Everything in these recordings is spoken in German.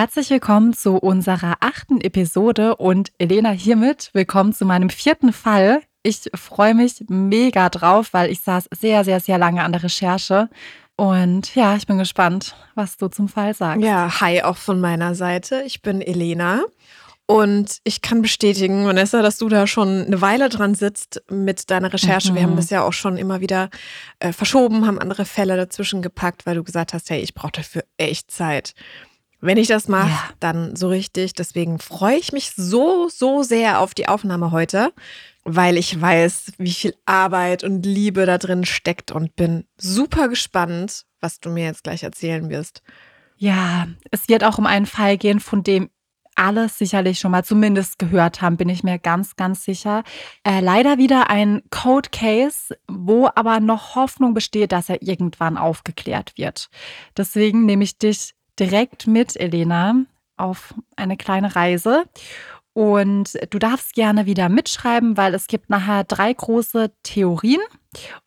Herzlich willkommen zu unserer achten Episode und Elena hiermit willkommen zu meinem vierten Fall. Ich freue mich mega drauf, weil ich saß sehr, sehr, sehr lange an der Recherche. Und ja, ich bin gespannt, was du zum Fall sagst. Ja, hi auch von meiner Seite. Ich bin Elena und ich kann bestätigen, Vanessa, dass du da schon eine Weile dran sitzt mit deiner Recherche. Mhm. Wir haben mhm. das ja auch schon immer wieder äh, verschoben, haben andere Fälle dazwischen gepackt, weil du gesagt hast, hey, ich brauche dafür echt Zeit. Wenn ich das mache, ja. dann so richtig. Deswegen freue ich mich so, so sehr auf die Aufnahme heute, weil ich weiß, wie viel Arbeit und Liebe da drin steckt und bin super gespannt, was du mir jetzt gleich erzählen wirst. Ja, es wird auch um einen Fall gehen, von dem alle sicherlich schon mal zumindest gehört haben, bin ich mir ganz, ganz sicher. Äh, leider wieder ein Code Case, wo aber noch Hoffnung besteht, dass er irgendwann aufgeklärt wird. Deswegen nehme ich dich direkt mit, Elena, auf eine kleine Reise. Und du darfst gerne wieder mitschreiben, weil es gibt nachher drei große Theorien.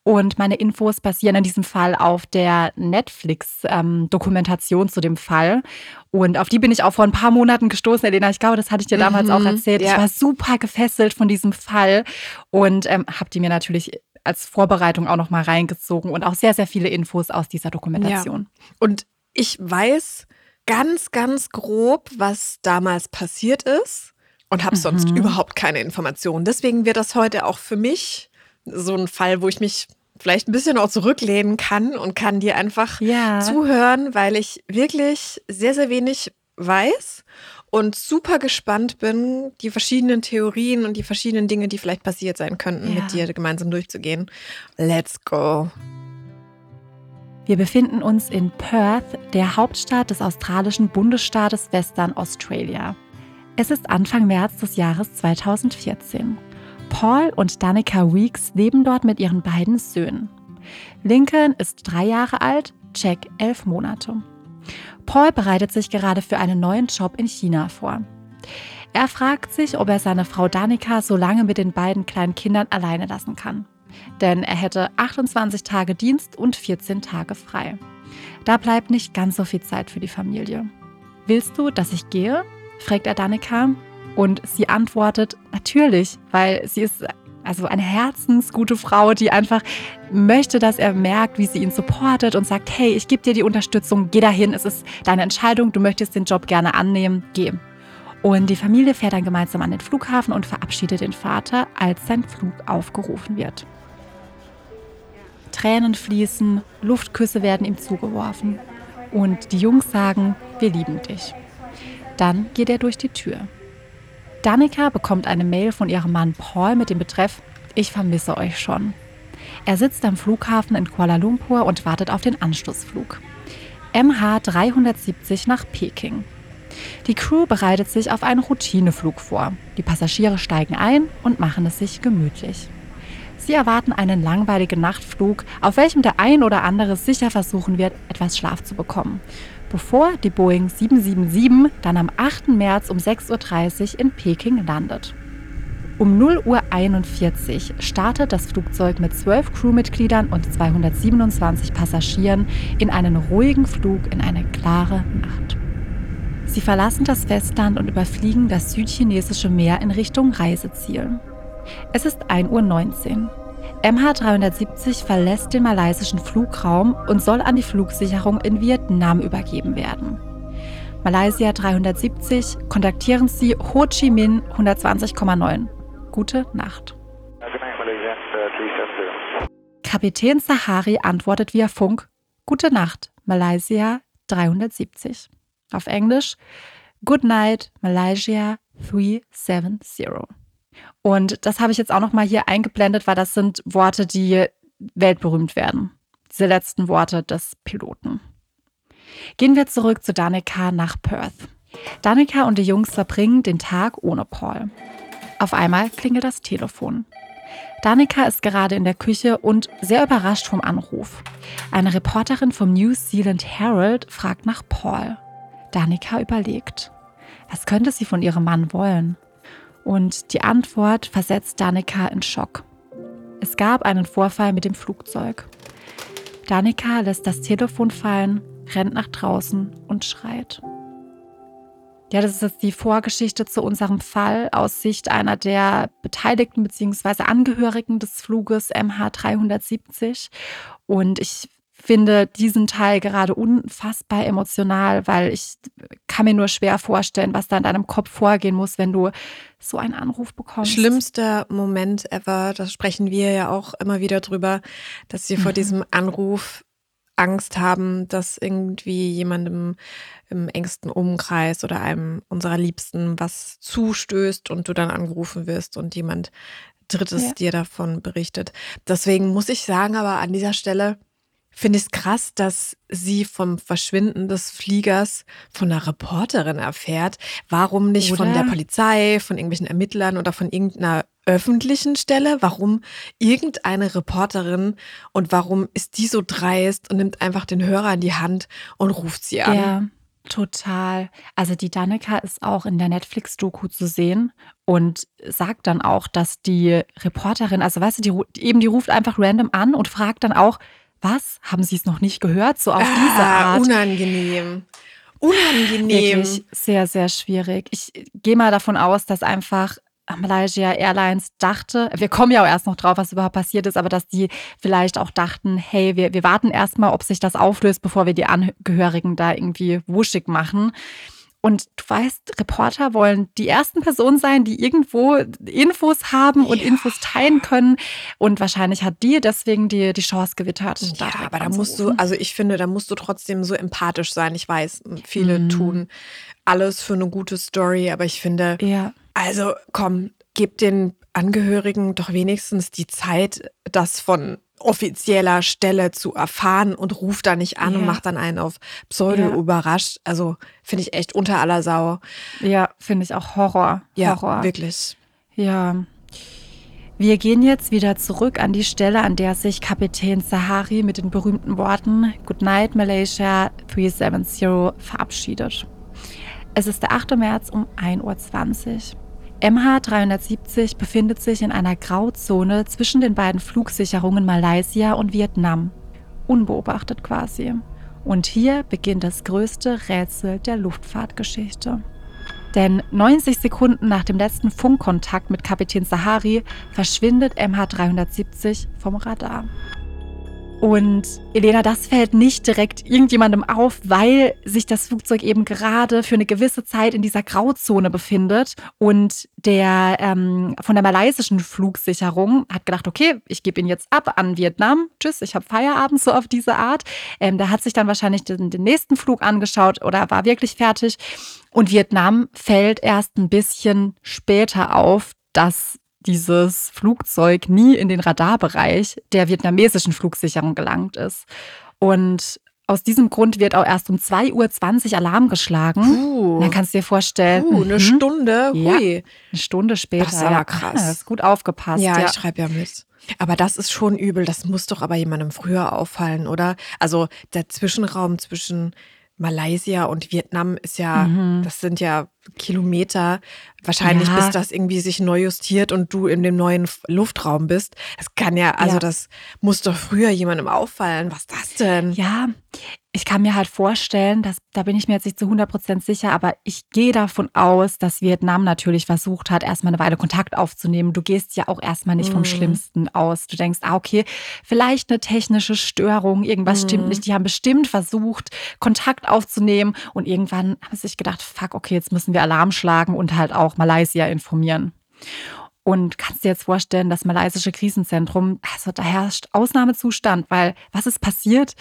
Und meine Infos basieren in diesem Fall auf der Netflix-Dokumentation ähm, zu dem Fall. Und auf die bin ich auch vor ein paar Monaten gestoßen, Elena. Ich glaube, das hatte ich dir damals mhm, auch erzählt. Ja. Ich war super gefesselt von diesem Fall und ähm, habe die mir natürlich als Vorbereitung auch noch mal reingezogen und auch sehr, sehr viele Infos aus dieser Dokumentation. Ja. Und ich weiß ganz, ganz grob, was damals passiert ist und habe mhm. sonst überhaupt keine Informationen. Deswegen wird das heute auch für mich so ein Fall, wo ich mich vielleicht ein bisschen auch zurücklehnen kann und kann dir einfach ja. zuhören, weil ich wirklich sehr, sehr wenig weiß und super gespannt bin, die verschiedenen Theorien und die verschiedenen Dinge, die vielleicht passiert sein könnten, ja. mit dir gemeinsam durchzugehen. Let's go. Wir befinden uns in Perth, der Hauptstadt des australischen Bundesstaates Western Australia. Es ist Anfang März des Jahres 2014. Paul und Danica Weeks leben dort mit ihren beiden Söhnen. Lincoln ist drei Jahre alt, Jack elf Monate. Paul bereitet sich gerade für einen neuen Job in China vor. Er fragt sich, ob er seine Frau Danica so lange mit den beiden kleinen Kindern alleine lassen kann denn er hätte 28 Tage Dienst und 14 Tage frei. Da bleibt nicht ganz so viel Zeit für die Familie. Willst du, dass ich gehe? fragt er Danica. Und sie antwortet, natürlich, weil sie ist also eine herzensgute Frau, die einfach möchte, dass er merkt, wie sie ihn supportet und sagt, hey, ich gebe dir die Unterstützung, geh dahin, es ist deine Entscheidung, du möchtest den Job gerne annehmen, geh. Und die Familie fährt dann gemeinsam an den Flughafen und verabschiedet den Vater, als sein Flug aufgerufen wird. Tränen fließen, Luftküsse werden ihm zugeworfen. Und die Jungs sagen, wir lieben dich. Dann geht er durch die Tür. Danica bekommt eine Mail von ihrem Mann Paul mit dem Betreff Ich vermisse euch schon. Er sitzt am Flughafen in Kuala Lumpur und wartet auf den Anschlussflug. MH 370 nach Peking. Die Crew bereitet sich auf einen Routineflug vor. Die Passagiere steigen ein und machen es sich gemütlich. Sie erwarten einen langweiligen Nachtflug, auf welchem der ein oder andere sicher versuchen wird, etwas Schlaf zu bekommen, bevor die Boeing 777 dann am 8. März um 6.30 Uhr in Peking landet. Um 0.41 Uhr startet das Flugzeug mit zwölf Crewmitgliedern und 227 Passagieren in einen ruhigen Flug in eine klare Nacht. Sie verlassen das Festland und überfliegen das südchinesische Meer in Richtung Reiseziel. Es ist 1.19 Uhr. MH370 verlässt den malaysischen Flugraum und soll an die Flugsicherung in Vietnam übergeben werden. Malaysia 370 kontaktieren Sie Ho Chi Minh 120,9. Gute Nacht. Kapitän Sahari antwortet via Funk Gute Nacht, Malaysia 370. Auf Englisch Good Night, Malaysia 370. Und das habe ich jetzt auch noch mal hier eingeblendet, weil das sind Worte, die weltberühmt werden. Diese letzten Worte des Piloten. Gehen wir zurück zu Danica nach Perth. Danica und die Jungs verbringen den Tag ohne Paul. Auf einmal klingelt das Telefon. Danica ist gerade in der Küche und sehr überrascht vom Anruf. Eine Reporterin vom New Zealand Herald fragt nach Paul. Danica überlegt. Was könnte sie von ihrem Mann wollen? Und die Antwort versetzt Danica in Schock. Es gab einen Vorfall mit dem Flugzeug. Danica lässt das Telefon fallen, rennt nach draußen und schreit. Ja, das ist jetzt die Vorgeschichte zu unserem Fall aus Sicht einer der Beteiligten bzw. Angehörigen des Fluges MH370. Und ich finde diesen Teil gerade unfassbar emotional, weil ich kann mir nur schwer vorstellen, was da in deinem Kopf vorgehen muss, wenn du so einen Anruf bekommst. Schlimmster Moment ever, das sprechen wir ja auch immer wieder drüber, dass wir mhm. vor diesem Anruf Angst haben, dass irgendwie jemandem im engsten Umkreis oder einem unserer Liebsten was zustößt und du dann angerufen wirst und jemand Drittes ja. dir davon berichtet. Deswegen muss ich sagen, aber an dieser Stelle, finde ich es krass, dass sie vom Verschwinden des Fliegers von einer Reporterin erfährt. Warum nicht oder? von der Polizei, von irgendwelchen Ermittlern oder von irgendeiner öffentlichen Stelle? Warum irgendeine Reporterin und warum ist die so dreist und nimmt einfach den Hörer in die Hand und ruft sie an? Ja. Total. Also die Danica ist auch in der Netflix-Doku zu sehen und sagt dann auch, dass die Reporterin, also weißt du, die, eben die ruft einfach random an und fragt dann auch, was? Haben Sie es noch nicht gehört? So auf ah, diese Art. Unangenehm. Unangenehm. Wirklich sehr, sehr schwierig. Ich gehe mal davon aus, dass einfach Malaysia Airlines dachte, wir kommen ja auch erst noch drauf, was überhaupt passiert ist, aber dass die vielleicht auch dachten, hey, wir, wir warten erstmal, ob sich das auflöst, bevor wir die Angehörigen da irgendwie wuschig machen. Und du weißt, Reporter wollen die ersten Personen sein, die irgendwo Infos haben und ja. Infos teilen können. Und wahrscheinlich hat die deswegen die, die Chance gewittert. Ja, aber da musst du, also ich finde, da musst du trotzdem so empathisch sein. Ich weiß, viele mhm. tun alles für eine gute Story, aber ich finde, ja. also komm, gib den Angehörigen doch wenigstens die Zeit, das von offizieller Stelle zu erfahren und ruft da nicht an ja. und macht dann einen auf Pseudo ja. überrascht. Also finde ich echt unter aller Sau. Ja, finde ich auch Horror. Ja, Horror. wirklich. Ja. Wir gehen jetzt wieder zurück an die Stelle, an der sich Kapitän Sahari mit den berühmten Worten Good Night Malaysia 370 verabschiedet. Es ist der 8. März um 1.20 Uhr. MH370 befindet sich in einer Grauzone zwischen den beiden Flugsicherungen Malaysia und Vietnam. Unbeobachtet quasi. Und hier beginnt das größte Rätsel der Luftfahrtgeschichte. Denn 90 Sekunden nach dem letzten Funkkontakt mit Kapitän Sahari verschwindet MH370 vom Radar. Und Elena, das fällt nicht direkt irgendjemandem auf, weil sich das Flugzeug eben gerade für eine gewisse Zeit in dieser Grauzone befindet. Und der ähm, von der malaysischen Flugsicherung hat gedacht, okay, ich gebe ihn jetzt ab an Vietnam. Tschüss, ich habe Feierabend so auf diese Art. Ähm, der hat sich dann wahrscheinlich den, den nächsten Flug angeschaut oder war wirklich fertig. Und Vietnam fällt erst ein bisschen später auf, dass dieses Flugzeug nie in den Radarbereich der vietnamesischen Flugsicherung gelangt ist. Und aus diesem Grund wird auch erst um 2.20 Uhr Alarm geschlagen. Puh. Dann kannst du dir vorstellen. Puh, eine mhm. Stunde. Hui. Ja, eine Stunde später. Das ist aber krass. Ja, das ist gut aufgepasst. Ja, ja. ich schreibe ja mit. Aber das ist schon übel. Das muss doch aber jemandem früher auffallen, oder? Also der Zwischenraum zwischen Malaysia und Vietnam ist ja, mhm. das sind ja Kilometer. Wahrscheinlich, ja. bis das irgendwie sich neu justiert und du in dem neuen Luftraum bist. Das kann ja, also ja. das muss doch früher jemandem auffallen. Was ist das denn? Ja, ich kann mir halt vorstellen, dass, da bin ich mir jetzt nicht zu 100% sicher, aber ich gehe davon aus, dass Vietnam natürlich versucht hat, erstmal eine Weile Kontakt aufzunehmen. Du gehst ja auch erstmal nicht vom mm. Schlimmsten aus. Du denkst, ah, okay, vielleicht eine technische Störung, irgendwas mm. stimmt nicht. Die haben bestimmt versucht, Kontakt aufzunehmen und irgendwann haben sie sich gedacht, fuck, okay, jetzt müssen wir Alarm schlagen und halt auch Malaysia informieren. Und kannst dir jetzt vorstellen, das malaysische Krisenzentrum, also da herrscht Ausnahmezustand, weil was ist passiert?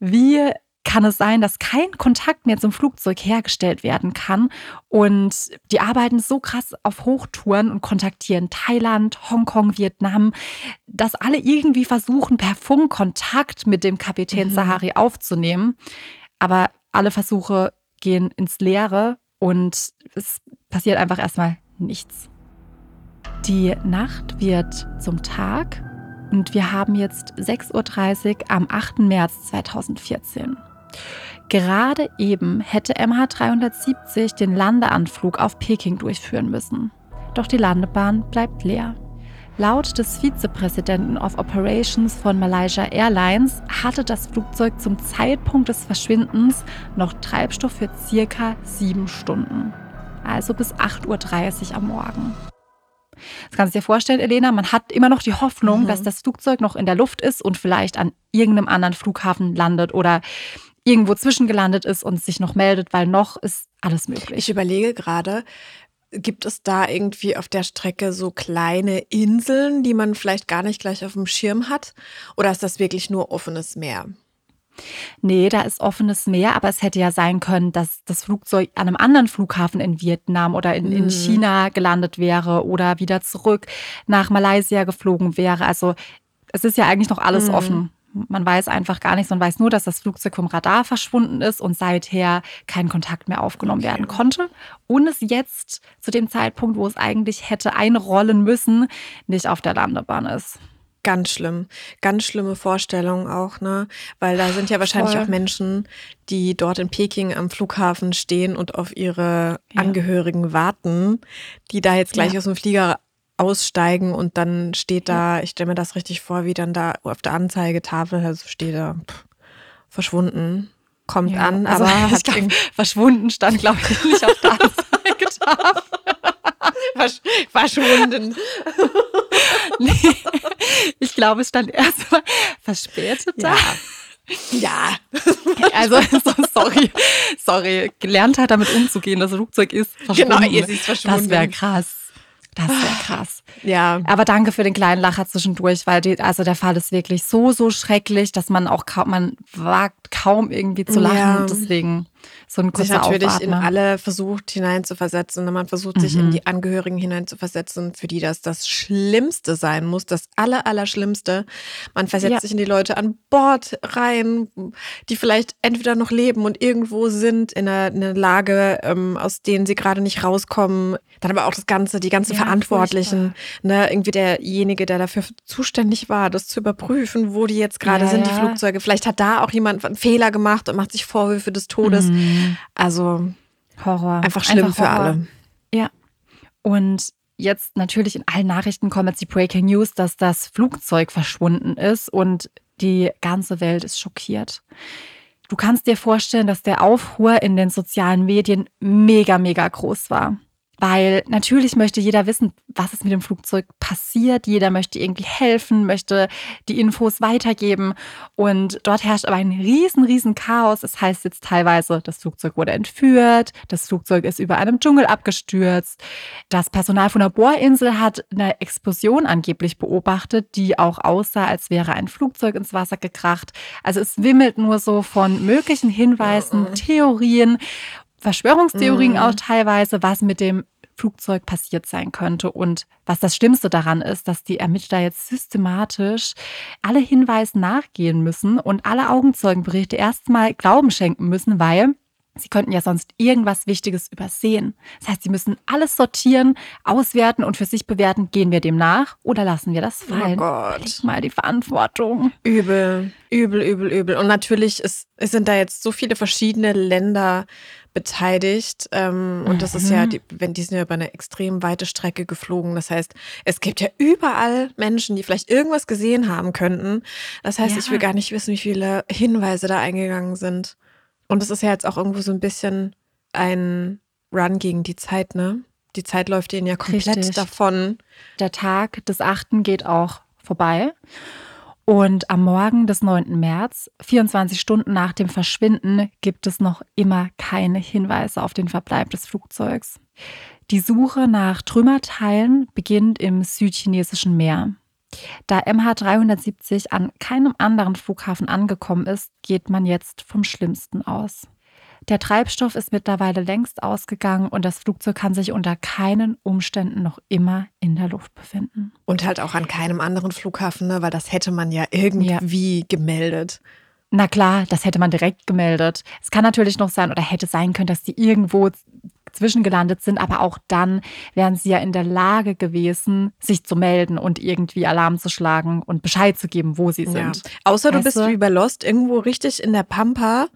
Wie kann es sein, dass kein Kontakt mehr zum Flugzeug hergestellt werden kann. Und die arbeiten so krass auf Hochtouren und kontaktieren Thailand, Hongkong, Vietnam, dass alle irgendwie versuchen, per Funk Kontakt mit dem Kapitän mhm. Sahari aufzunehmen. Aber alle Versuche gehen ins Leere und es passiert einfach erstmal nichts. Die Nacht wird zum Tag und wir haben jetzt 6.30 Uhr am 8. März 2014. Gerade eben hätte MH370 den Landeanflug auf Peking durchführen müssen. Doch die Landebahn bleibt leer. Laut des Vizepräsidenten of Operations von Malaysia Airlines hatte das Flugzeug zum Zeitpunkt des Verschwindens noch Treibstoff für circa sieben Stunden. also bis 8.30 Uhr am Morgen. Das kannst du dir vorstellen, Elena, man hat immer noch die Hoffnung, mhm. dass das Flugzeug noch in der Luft ist und vielleicht an irgendeinem anderen Flughafen landet oder irgendwo zwischengelandet ist und sich noch meldet, weil noch ist alles möglich. Ich überlege gerade, gibt es da irgendwie auf der Strecke so kleine Inseln, die man vielleicht gar nicht gleich auf dem Schirm hat? Oder ist das wirklich nur offenes Meer? Nee, da ist offenes Meer, aber es hätte ja sein können, dass das Flugzeug an einem anderen Flughafen in Vietnam oder in, in mhm. China gelandet wäre oder wieder zurück nach Malaysia geflogen wäre. Also es ist ja eigentlich noch alles mhm. offen. Man weiß einfach gar nichts. Man weiß nur, dass das Flugzeug vom Radar verschwunden ist und seither kein Kontakt mehr aufgenommen okay. werden konnte. Und es jetzt zu dem Zeitpunkt, wo es eigentlich hätte einrollen müssen, nicht auf der Landebahn ist. Ganz schlimm. Ganz schlimme Vorstellung auch, ne? Weil da sind ja wahrscheinlich Voll. auch Menschen, die dort in Peking am Flughafen stehen und auf ihre ja. Angehörigen warten, die da jetzt gleich ja. aus dem Flieger aussteigen und dann steht da, ich stelle mir das richtig vor, wie dann da auf der Anzeigetafel also steht da pff, verschwunden, kommt ja, an, also aber hat glaub, verschwunden stand, glaube ich, nicht auf der Anzeigetafel. Versch verschwunden. nee, ich glaube, es stand erstmal verspätet da. Ja. Also, sorry, sorry, gelernt hat, damit umzugehen. Das Flugzeug ist verschwunden. Genau, ihr ist verschwunden. Das wäre krass. Das wäre ah, krass. Ja. Aber danke für den kleinen Lacher zwischendurch, weil die, also der Fall ist wirklich so, so schrecklich, dass man auch kaum, man wagt kaum irgendwie zu lachen. Ja. Deswegen so ein kurzer sich natürlich Aufatmer. in alle versucht hineinzuversetzen und man versucht sich mhm. in die Angehörigen hineinzuversetzen, für die das das Schlimmste sein muss, das aller, Allerschlimmste. Man versetzt ja. sich in die Leute an Bord rein, die vielleicht entweder noch leben und irgendwo sind in einer, in einer Lage, ähm, aus denen sie gerade nicht rauskommen. Dann aber auch das Ganze, die ganzen ja, Verantwortlichen, ne, irgendwie derjenige, der dafür zuständig war, das zu überprüfen, wo die jetzt gerade ja, sind, die Flugzeuge. Vielleicht hat da auch jemand einen Fehler gemacht und macht sich Vorwürfe des Todes. Mhm. Also Horror. Einfach schlimm einfach für Horror. alle. Ja. Und jetzt natürlich in allen Nachrichten kommen jetzt die Breaking News, dass das Flugzeug verschwunden ist und die ganze Welt ist schockiert. Du kannst dir vorstellen, dass der Aufruhr in den sozialen Medien mega, mega groß war. Weil natürlich möchte jeder wissen, was ist mit dem Flugzeug passiert. Jeder möchte irgendwie helfen, möchte die Infos weitergeben. Und dort herrscht aber ein riesen, riesen Chaos. Es das heißt jetzt teilweise, das Flugzeug wurde entführt, das Flugzeug ist über einem Dschungel abgestürzt. Das Personal von der Bohrinsel hat eine Explosion angeblich beobachtet, die auch aussah, als wäre ein Flugzeug ins Wasser gekracht. Also es wimmelt nur so von möglichen Hinweisen, Theorien. Verschwörungstheorien mhm. auch teilweise, was mit dem Flugzeug passiert sein könnte. Und was das Schlimmste daran ist, dass die Ermittler jetzt systematisch alle Hinweise nachgehen müssen und alle Augenzeugenberichte erstmal Glauben schenken müssen, weil Sie könnten ja sonst irgendwas Wichtiges übersehen. Das heißt, Sie müssen alles sortieren, auswerten und für sich bewerten, gehen wir dem nach oder lassen wir das fallen. Oh Gott. mal die Verantwortung. Übel, übel, übel, übel. Und natürlich ist, sind da jetzt so viele verschiedene Länder beteiligt. Ähm, und das ist ja, mhm. die, wenn die sind ja über eine extrem weite Strecke geflogen. Das heißt, es gibt ja überall Menschen, die vielleicht irgendwas gesehen haben könnten. Das heißt, ja. ich will gar nicht wissen, wie viele Hinweise da eingegangen sind. Und es ist ja jetzt auch irgendwo so ein bisschen ein Run gegen die Zeit, ne? Die Zeit läuft ihnen ja komplett Richtig. davon. Der Tag des Achten geht auch vorbei. Und am Morgen des 9. März, 24 Stunden nach dem Verschwinden, gibt es noch immer keine Hinweise auf den Verbleib des Flugzeugs. Die Suche nach Trümmerteilen beginnt im südchinesischen Meer. Da MH370 an keinem anderen Flughafen angekommen ist, geht man jetzt vom Schlimmsten aus. Der Treibstoff ist mittlerweile längst ausgegangen und das Flugzeug kann sich unter keinen Umständen noch immer in der Luft befinden. Und halt auch an keinem anderen Flughafen, ne? weil das hätte man ja irgendwie ja. gemeldet. Na klar, das hätte man direkt gemeldet. Es kann natürlich noch sein oder hätte sein können, dass die irgendwo zwischengelandet sind, aber auch dann wären sie ja in der Lage gewesen, sich zu melden und irgendwie Alarm zu schlagen und Bescheid zu geben, wo sie sind. Ja. Außer weißt du bist wie bei Lost irgendwo richtig in der Pampa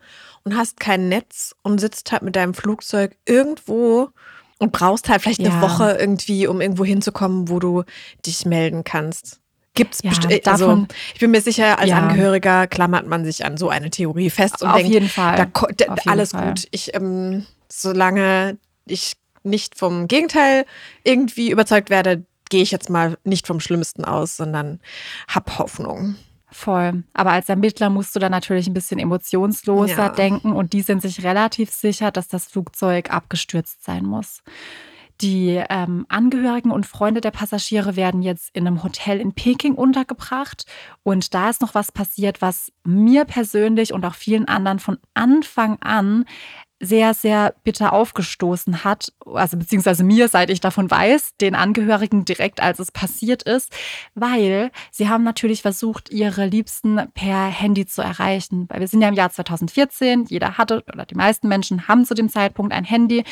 und hast kein Netz und sitzt halt mit deinem Flugzeug irgendwo und brauchst halt vielleicht ja. eine Woche irgendwie, um irgendwo hinzukommen, wo du dich melden kannst. Gibt's ja, bestimmt. Also ich bin mir sicher, als ja. Angehöriger klammert man sich an so eine Theorie fest und Auf denkt, jeden Fall. Da, da, Auf jeden alles Fall. gut. Ich, ähm, solange ich nicht vom Gegenteil irgendwie überzeugt werde, gehe ich jetzt mal nicht vom Schlimmsten aus, sondern hab Hoffnung. Voll. Aber als Ermittler musst du da natürlich ein bisschen emotionsloser Ja. denken und die sind sich relativ sicher, dass das Flugzeug abgestürzt sein muss. Die ähm, Angehörigen und Freunde der Passagiere werden jetzt in einem Hotel in Peking untergebracht. Und da ist noch was passiert, was mir persönlich und auch vielen anderen von Anfang an sehr, sehr bitter aufgestoßen hat. Also beziehungsweise mir, seit ich davon weiß, den Angehörigen direkt, als es passiert ist, weil sie haben natürlich versucht, ihre Liebsten per Handy zu erreichen. Weil wir sind ja im Jahr 2014, jeder hatte oder die meisten Menschen haben zu dem Zeitpunkt ein Handy.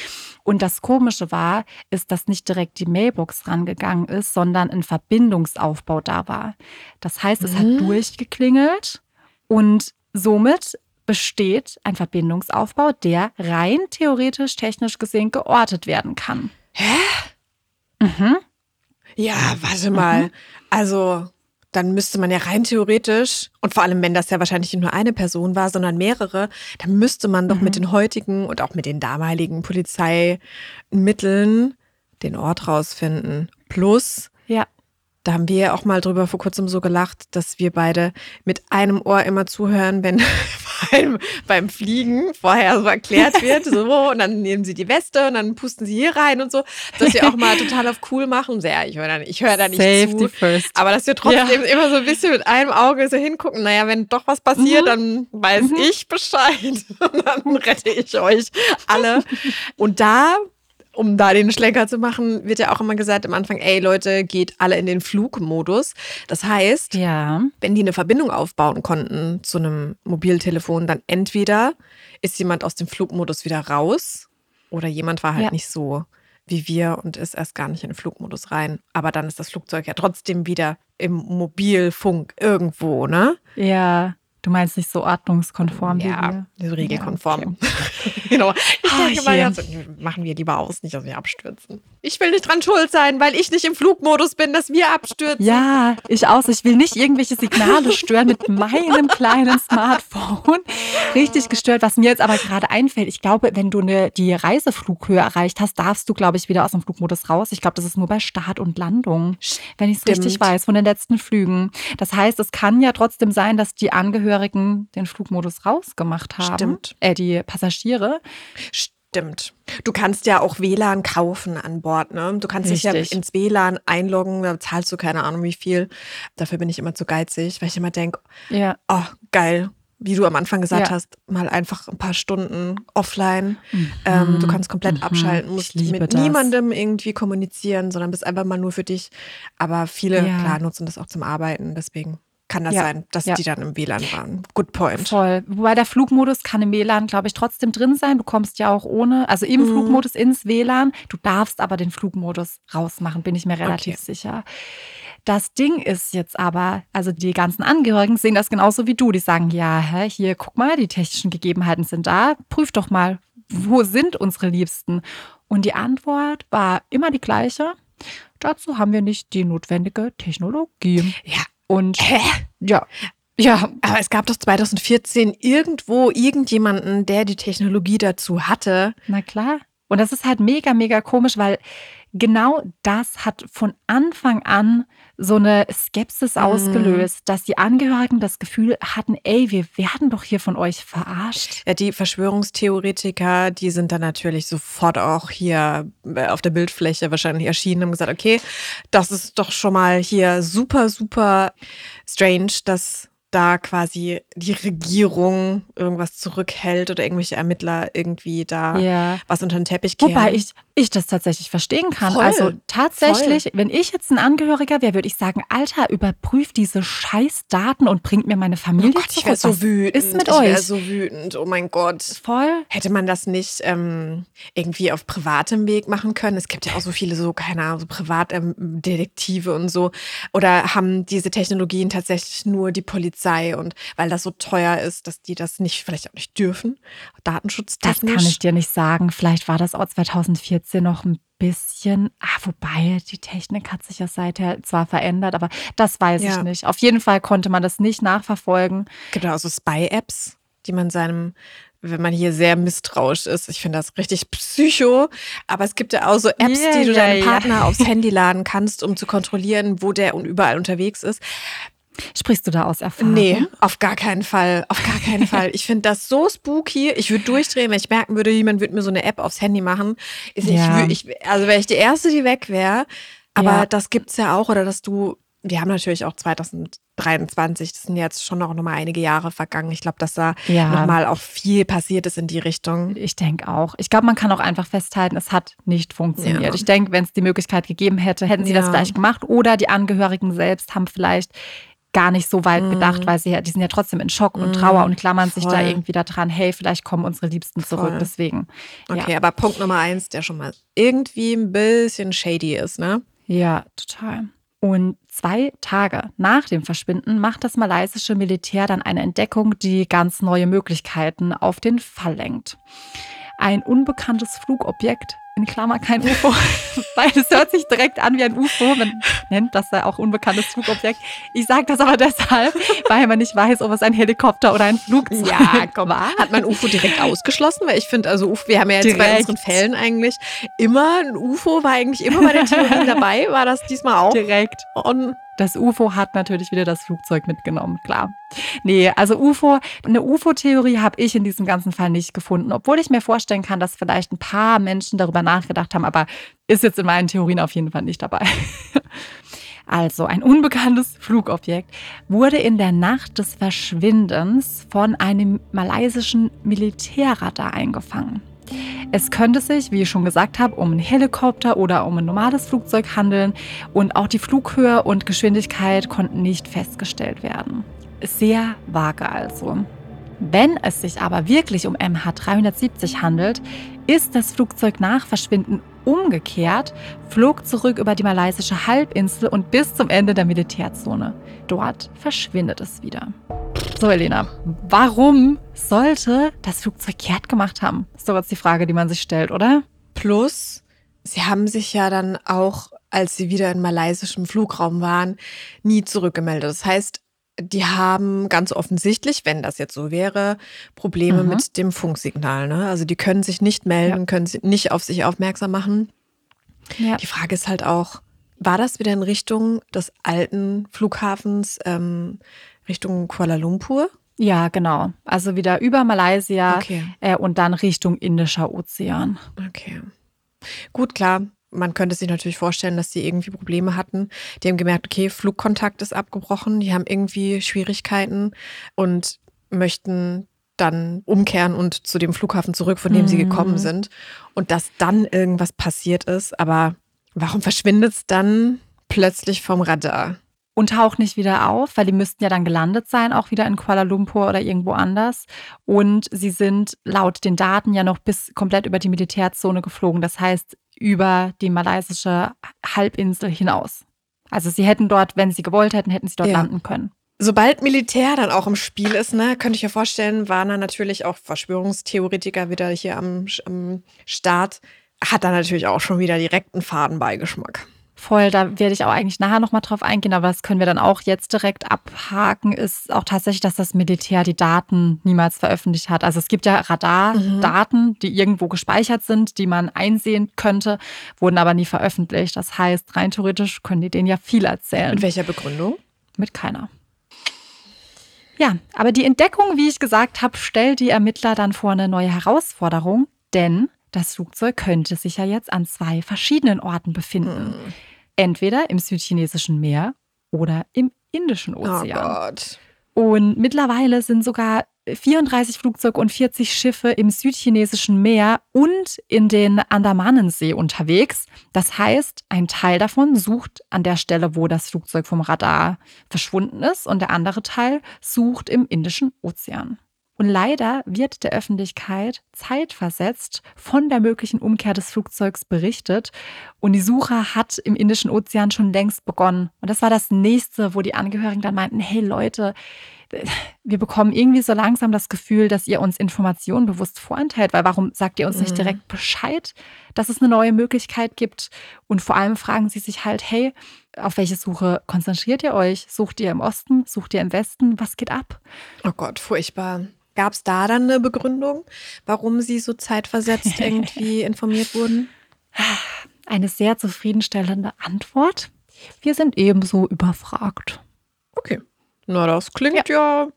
Und das Komische war, ist, dass nicht direkt die Mailbox rangegangen ist, sondern ein Verbindungsaufbau da war. Das heißt, es hat Mhm. durchgeklingelt und somit besteht ein Verbindungsaufbau, der rein theoretisch, technisch gesehen geortet werden kann. Hä? Mhm. Ja, warte mal. Also, dann müsste man ja rein theoretisch, und vor allem, wenn das ja wahrscheinlich nicht nur eine Person war, sondern mehrere, dann müsste man doch mit den heutigen und auch mit den damaligen Polizeimitteln den Ort rausfinden. Plus, Ja. Da haben wir ja auch mal drüber vor kurzem so gelacht, dass wir beide mit einem Ohr immer zuhören, wenn beim, beim Fliegen vorher so erklärt wird, so, und dann nehmen sie die Weste und dann pusten sie hier rein und so, dass wir auch mal total auf cool machen. So, ja, ich höre da, nicht- ich höre da nicht Safety zu. first. Aber dass wir trotzdem immer so ein bisschen mit einem Auge so hingucken, naja, wenn doch was passiert, dann weiß ich Bescheid. Und dann rette ich euch alle. Und da, um da den Schlenker zu machen, wird ja auch immer gesagt am Anfang, ey Leute, geht alle in den Flugmodus. Das heißt, Ja. wenn die eine Verbindung aufbauen konnten zu einem Mobiltelefon, dann entweder ist jemand aus dem Flugmodus wieder raus oder jemand war halt Ja. nicht so wie wir und ist erst gar nicht in den Flugmodus rein. Aber dann ist das Flugzeug ja trotzdem wieder im Mobilfunk irgendwo, ne? Ja. Du meinst nicht so ordnungskonform ja, wie wir? so regelkonform. Ja, genau. Ich denke mal, hier. ja, so, machen wir lieber aus, nicht, dass wir abstürzen. Ich will nicht dran schuld sein, weil ich nicht im Flugmodus bin, dass wir abstürzen. Ja, ich auch. Ich will nicht irgendwelche Signale stören mit meinem kleinen Smartphone. Richtig gestört. Was mir jetzt aber gerade einfällt, ich glaube, wenn du eine, die Reiseflughöhe erreicht hast, darfst du, glaube ich, wieder aus dem Flugmodus raus. Ich glaube, das ist nur bei Start und Landung, wenn ich es richtig weiß, von den letzten Flügen. Das heißt, es kann ja trotzdem sein, dass die Angehörigen den Flugmodus rausgemacht haben. Stimmt. Äh, die Passagiere. Stimmt. Du kannst ja auch WLAN kaufen an Bord, ne? Du kannst dich ja Richtig. ins WLAN einloggen, da zahlst du keine Ahnung wie viel. Dafür bin ich immer zu geizig, weil ich immer denke, Ja. oh, geil. Wie du am Anfang gesagt Ja. hast, mal einfach ein paar Stunden offline. Ähm, du kannst komplett Mhm. abschalten, musst mit das. niemandem irgendwie kommunizieren, sondern bist einfach mal nur für dich. Aber viele, Ja. klar, nutzen das auch zum Arbeiten. Deswegen kann das Ja. sein, dass Ja. die dann im WLAN waren. Good point. Voll. Wobei der Flugmodus kann im WLAN, glaube ich, trotzdem drin sein. Du kommst ja auch ohne, also im Mhm. Flugmodus ins WLAN. Du darfst aber den Flugmodus rausmachen, bin ich mir relativ Okay. sicher. Das Ding ist jetzt aber, also die ganzen Angehörigen sehen das genauso wie du. Die sagen, ja, hä, hier, guck mal, die technischen Gegebenheiten sind da. Prüf doch mal, wo sind unsere Liebsten? Und die Antwort war immer die gleiche. Dazu haben wir nicht die notwendige Technologie. Ja. Und Hä? ja, ja, Aber es gab doch 2014 irgendwo irgendjemanden, der die Technologie dazu hatte. Na klar. Und das ist halt mega, mega komisch, weil genau das hat von Anfang an so eine Skepsis ausgelöst, dass die Angehörigen das Gefühl hatten, ey, wir werden doch hier von euch verarscht. Ja, die Verschwörungstheoretiker, die sind dann natürlich sofort auch hier äh, auf der Bildfläche wahrscheinlich erschienen und haben gesagt, okay, das ist doch schon mal hier super, super strange, dass da quasi die Regierung irgendwas zurückhält oder irgendwelche Ermittler irgendwie da Ja. was unter den Teppich kehren. Wobei ich, ich das tatsächlich verstehen kann. Voll. Also tatsächlich, wenn ich jetzt ein Angehöriger wäre, würde ich sagen, Alter, überprüft diese scheiß Daten und bringt mir meine Familie oh Gott, ich zurück. wäre so wütend. ist mit ich wäre euch? so wütend. Oh mein Gott. Voll. Hätte man das nicht ähm, irgendwie auf privatem Weg machen können? Es gibt ja auch so viele so, keine Ahnung, so Privatdetektive und so. Oder haben diese Technologien tatsächlich nur die Polizei und weil das so teuer ist, dass die das nicht, vielleicht auch nicht dürfen? Das Datenschutztechnisch? kann ich dir nicht sagen. Vielleicht war das auch 2014 noch ein bisschen. Ah, wobei, die Technik hat sich ja seither zwar verändert, aber das weiß Ja. ich nicht. Auf jeden Fall konnte man das nicht nachverfolgen. gibt ja auch so Spy-Apps, die man seinem wenn man hier sehr misstrauisch ist. Ich finde das richtig psycho. Aber es gibt ja auch so Apps, yeah, die du yeah, deinem Partner yeah. aufs Handy laden kannst, um zu kontrollieren, wo der und überall unterwegs ist. Sprichst du da aus Erfahrung? Nee, auf gar keinen Fall. Auf gar keinen Fall. Ich finde das so spooky. Ich würde durchdrehen, wenn ich merken würde, jemand würde mir so eine App aufs Handy machen. Ja. Ich, ich, also wäre ich die Erste, die weg wäre. Aber ja. das es ja auch, oder dass du wir haben natürlich auch 2023, das sind jetzt schon noch mal einige Jahre vergangen. Ich glaube, dass da ja. nochmal auch viel passiert ist in die Richtung. Ich denke auch. Ich glaube, man kann auch einfach festhalten, es hat nicht funktioniert. Ja. Ich denke, wenn es die Möglichkeit gegeben hätte, hätten sie das vielleicht gemacht. Oder die Angehörigen selbst haben vielleicht gar nicht so weit mhm. gedacht, weil sie ja, die sind ja trotzdem in Schock und Trauer mhm. und klammern Voll. sich da irgendwie daran, hey, vielleicht kommen unsere Liebsten zurück. Voll. Deswegen. Okay, ja. aber Punkt Nummer eins, der schon mal irgendwie ein bisschen shady ist, ne? Ja, total. Und zwei Tage nach dem Verschwinden macht das malaysische Militär dann eine Entdeckung, die ganz neue Möglichkeiten auf den Fall lenkt. Ein unbekanntes Flugobjekt in Klammer kein UFO, weil es hört sich direkt an wie ein UFO. Man nennt das ja auch unbekanntes Flugobjekt. Ich sage das aber deshalb, weil man nicht weiß, ob es ein Helikopter oder ein Flugzeug ja, komm, war. Hat man UFO direkt ausgeschlossen? Weil ich finde, also UFO, wir haben ja jetzt direkt. bei unseren Fällen eigentlich immer ein UFO war eigentlich immer bei den Theorien dabei. War das diesmal auch? Direkt. Und das UFO hat natürlich wieder das Flugzeug mitgenommen, klar. Nee, also UFO, eine UFO-Theorie habe ich in diesem ganzen Fall nicht gefunden, obwohl ich mir vorstellen kann, dass vielleicht ein paar Menschen darüber nachgedacht haben, aber ist jetzt in meinen Theorien auf jeden Fall nicht dabei. Also ein unbekanntes Flugobjekt wurde in der Nacht des Verschwindens von einem malaysischen Militärradar eingefangen. Es könnte sich, wie ich schon gesagt habe, um einen Helikopter oder um ein normales Flugzeug handeln und auch die Flughöhe und Geschwindigkeit konnten nicht festgestellt werden. Sehr vage also. Wenn es sich aber wirklich um MH370 handelt, ist das Flugzeug nach Verschwinden umgekehrt, flog zurück über die malaysische Halbinsel und bis zum Ende der Militärzone. Dort verschwindet es wieder. So, Elena, warum sollte das Flugzeug kehrt gemacht haben? Ist doch jetzt die Frage, die man sich stellt, oder? Plus, sie haben sich ja dann auch, als sie wieder in malaysischem Flugraum waren, nie zurückgemeldet. Das heißt, die haben ganz offensichtlich, wenn das jetzt so wäre, Probleme mhm. mit dem Funksignal. Ne? Also die können sich nicht melden, ja. können nicht auf sich aufmerksam machen. Ja. Die Frage ist halt auch, war das wieder in Richtung des alten Flughafens ähm, Richtung Kuala Lumpur? Ja, genau. Also wieder über Malaysia okay. äh, und dann Richtung Indischer Ozean. Okay. Gut, klar. Man könnte sich natürlich vorstellen, dass sie irgendwie Probleme hatten. Die haben gemerkt, okay, Flugkontakt ist abgebrochen, die haben irgendwie Schwierigkeiten und möchten dann umkehren und zu dem Flughafen zurück, von dem mhm. sie gekommen sind. Und dass dann irgendwas passiert ist. Aber warum verschwindet es dann plötzlich vom Radar? und taucht nicht wieder auf, weil die müssten ja dann gelandet sein, auch wieder in Kuala Lumpur oder irgendwo anders. Und sie sind laut den Daten ja noch bis komplett über die Militärzone geflogen, das heißt über die malaysische Halbinsel hinaus. Also sie hätten dort, wenn sie gewollt hätten, hätten sie dort ja. landen können. Sobald Militär dann auch im Spiel ist, ne, könnte ich mir vorstellen, waren dann natürlich auch Verschwörungstheoretiker wieder hier am, am Start, hat dann natürlich auch schon wieder direkten Fadenbeigeschmack. Voll, da werde ich auch eigentlich nachher nochmal drauf eingehen, aber das können wir dann auch jetzt direkt abhaken, ist auch tatsächlich, dass das Militär die Daten niemals veröffentlicht hat. Also es gibt ja Radardaten, mhm. die irgendwo gespeichert sind, die man einsehen könnte, wurden aber nie veröffentlicht. Das heißt, rein theoretisch können die denen ja viel erzählen. Mit welcher Begründung? Mit keiner. Ja, aber die Entdeckung, wie ich gesagt habe, stellt die Ermittler dann vor eine neue Herausforderung, denn das Flugzeug könnte sich ja jetzt an zwei verschiedenen Orten befinden. Hm. Entweder im südchinesischen Meer oder im Indischen oh Ozean. Oh. Und mittlerweile sind sogar 34 Flugzeuge und 40 Schiffe im südchinesischen Meer und in den Andamanensee unterwegs. Das heißt, ein Teil davon sucht an der Stelle, wo das Flugzeug vom Radar verschwunden ist, und der andere Teil sucht im Indischen Ozean. Und leider wird der Öffentlichkeit zeitversetzt von der möglichen Umkehr des Flugzeugs berichtet. Und die Suche hat im Indischen Ozean schon längst begonnen. Und das war das nächste, wo die Angehörigen dann meinten, hey Leute, wir bekommen irgendwie so langsam das Gefühl, dass ihr uns Informationen bewusst vorenthält, weil warum sagt ihr uns nicht Mhm. direkt Bescheid, dass es eine neue Möglichkeit gibt? Und vor allem fragen sie sich halt, hey, auf welche Suche konzentriert ihr euch? Sucht ihr im Osten? Sucht ihr im Westen? Was geht ab? Oh Gott, furchtbar. Gab es da dann eine Begründung, warum sie so zeitversetzt irgendwie informiert wurden? Eine sehr zufriedenstellende Antwort. Wir sind ebenso überfragt. Okay. Na, das klingt ja,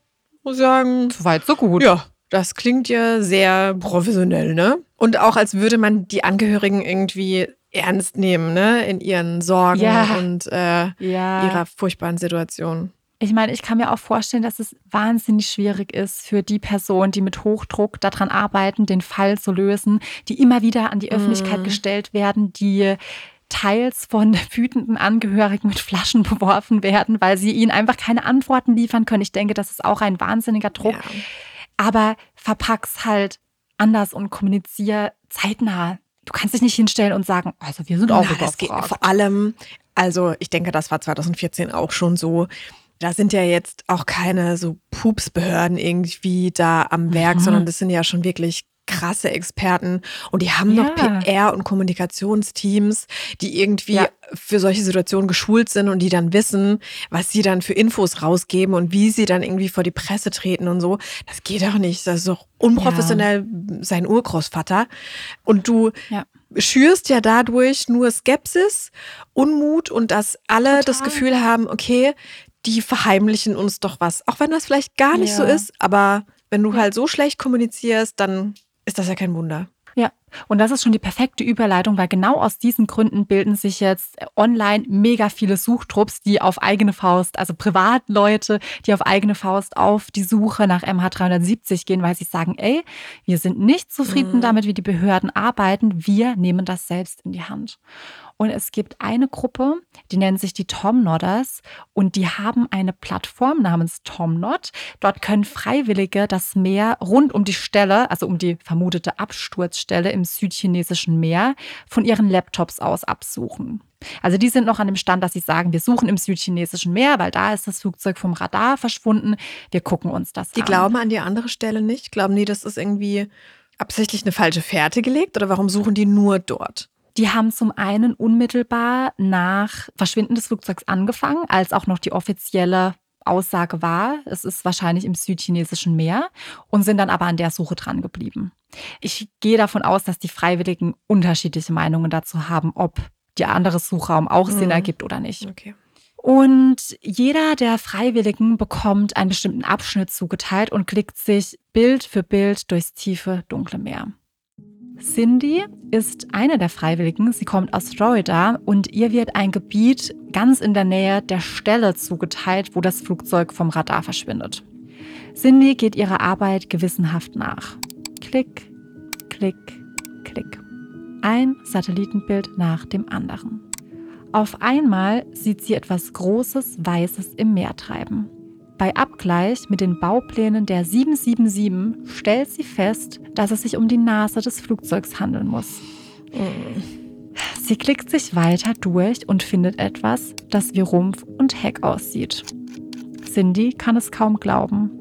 muss ich sagen, Soweit, so gut. ja, das klingt ja sehr professionell, ne? Und auch als würde man die Angehörigen irgendwie ernst nehmen, ne? In ihren Sorgen Ja. und äh, Ja. ihrer furchtbaren Situation. Ich meine, ich kann mir auch vorstellen, dass es wahnsinnig schwierig ist für die Personen, die mit Hochdruck daran arbeiten, den Fall zu lösen, die immer wieder an die Öffentlichkeit Mhm. gestellt werden, die teils von wütenden Angehörigen mit Flaschen beworfen werden, weil sie ihnen einfach keine Antworten liefern können. Ich denke, das ist auch ein wahnsinniger Druck. Ja. Aber verpack's halt anders und kommunizier zeitnah. Du kannst dich nicht hinstellen und sagen, also wir sind auch Na, das geht überfragt. vor allem, also ich denke, das war 2014 auch schon so. Da sind ja jetzt auch keine so Pupsbehörden irgendwie da am Werk, Mhm. sondern das sind ja schon wirklich krasse Experten und die haben noch Ja. PR und Kommunikationsteams, die irgendwie Ja. für solche Situationen geschult sind und die dann wissen, was sie dann für Infos rausgeben und wie sie dann irgendwie vor die Presse treten und so. Das geht doch nicht. Das ist doch unprofessionell sein Urgroßvater. Und du Ja. schürst ja dadurch nur Skepsis, Unmut und dass alle das Total. Gefühl haben, okay, die verheimlichen uns doch was. Auch wenn das vielleicht gar nicht so Ja. ist, aber wenn du halt so schlecht kommunizierst, dann ist das ja kein Wunder. Ja, und das ist schon die perfekte Überleitung, weil genau aus diesen Gründen bilden sich jetzt online mega viele Suchtrupps, die auf eigene Faust, also Privatleute, die auf eigene Faust auf die Suche nach MH370 gehen, weil sie sagen, ey, wir sind nicht zufrieden Mhm. damit, wie die Behörden arbeiten, wir nehmen das selbst in die Hand. Und es gibt eine Gruppe, die nennt sich die Tomnodders und die haben eine Plattform namens Tomnod. Dort können Freiwillige das Meer rund um die Stelle, also um die vermutete Absturzstelle im südchinesischen Meer, von ihren Laptops aus absuchen. Also die sind noch an dem Stand, dass sie sagen, wir suchen im südchinesischen Meer, weil da ist das Flugzeug vom Radar verschwunden. Wir gucken uns das Die an. glauben an die andere Stelle nicht? Glauben die, das ist irgendwie absichtlich eine falsche Fährte gelegt oder warum suchen die nur dort? Die haben zum einen unmittelbar nach Verschwinden des Flugzeugs angefangen, als auch noch die offizielle Aussage war, es ist wahrscheinlich im südchinesischen Meer und sind dann aber an der Suche dran geblieben. Ich gehe davon aus, dass die Freiwilligen unterschiedliche Meinungen dazu haben, ob der andere Suchraum auch Sinn Mhm. ergibt oder nicht. Okay. Und jeder der Freiwilligen bekommt einen bestimmten Abschnitt zugeteilt und klickt sich Bild für Bild durchs tiefe, dunkle Meer. Cindy ist eine der Freiwilligen. Sie kommt aus Florida und ihr wird ein Gebiet ganz in der Nähe der Stelle zugeteilt, wo das Flugzeug vom Radar verschwindet. Cindy geht ihrer Arbeit gewissenhaft nach. Klick, klick, klick. Ein Satellitenbild nach dem anderen. Auf einmal sieht sie etwas Großes, Weißes im Meer treiben. Bei Abgleich mit den Bauplänen der 777 stellt sie fest, dass es sich um die Nase des Flugzeugs handeln muss. Sie klickt sich weiter durch und findet etwas, das wie Rumpf und Heck aussieht. Cindy kann es kaum glauben.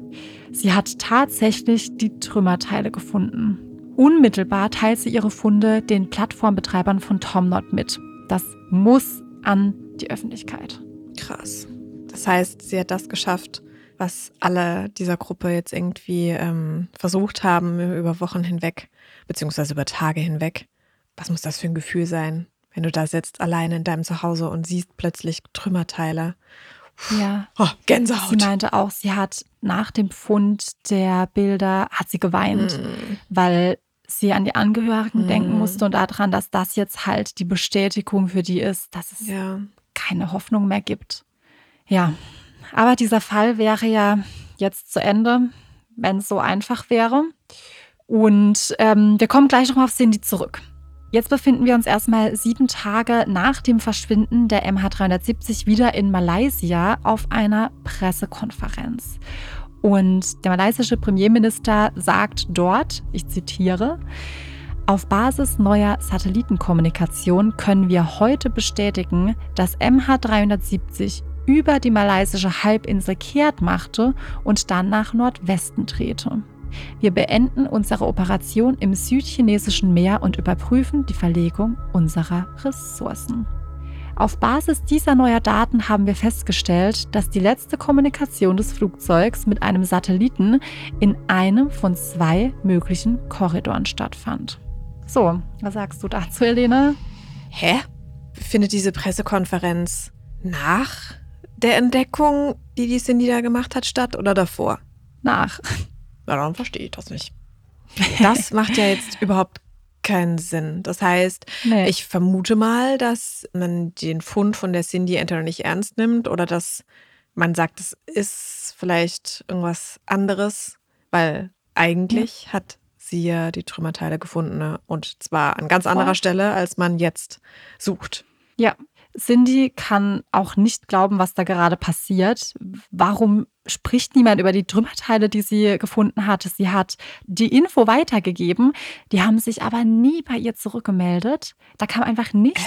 Sie hat tatsächlich die Trümmerteile gefunden. Unmittelbar teilt sie ihre Funde den Plattformbetreibern von Tomnot mit. Das muss an die Öffentlichkeit. Krass. Das heißt, sie hat das geschafft, was alle dieser Gruppe jetzt irgendwie ähm, versucht haben über Wochen hinweg, beziehungsweise über Tage hinweg. Was muss das für ein Gefühl sein, wenn du da sitzt, alleine in deinem Zuhause und siehst plötzlich Trümmerteile? Ja. Oh, Sie Gänsehaut. meinte auch, sie hat nach dem Fund der Bilder hat sie geweint, Mm. weil sie an die Angehörigen Mhm. denken musste und daran, dass das jetzt halt die Bestätigung für die ist, dass es Ja. keine Hoffnung mehr gibt. Ja, aber dieser Fall wäre ja jetzt zu Ende, wenn es so einfach wäre. Und ähm, wir kommen gleich nochmal auf Cindy zurück. Jetzt befinden wir uns erstmal sieben Tage nach dem Verschwinden der MH370 wieder in Malaysia auf einer Pressekonferenz. Und der malaysische Premierminister sagt dort, ich zitiere, auf Basis neuer Satellitenkommunikation können wir heute bestätigen, dass MH370 über die malaysische Halbinsel kehrt machte und dann nach Nordwesten drehte. Wir beenden unsere Operation im südchinesischen Meer und überprüfen die Verlegung unserer Ressourcen. Auf Basis dieser neuer Daten haben wir festgestellt, dass die letzte Kommunikation des Flugzeugs mit einem Satelliten in einem von zwei möglichen Korridoren stattfand. So, was sagst du dazu, Helene? Hä? Findet diese Pressekonferenz nach der Entdeckung, die die Cindy da gemacht hat, statt oder davor? Nach. Na, dann verstehe ich das nicht. Das macht ja jetzt überhaupt keinen Sinn. Das heißt, nee. ich vermute mal, dass man den Fund von der Cindy entweder nicht ernst nimmt oder dass man sagt, es ist vielleicht irgendwas anderes, weil eigentlich ja. hat sie ja die Trümmerteile gefunden ne? und zwar an ganz anderer Stelle, als man jetzt sucht. Ja, Cindy kann auch nicht glauben, was da gerade passiert. Warum spricht niemand über die Trümmerteile, die sie gefunden hat? Sie hat die Info weitergegeben. Die haben sich aber nie bei ihr zurückgemeldet. Da kam einfach nichts.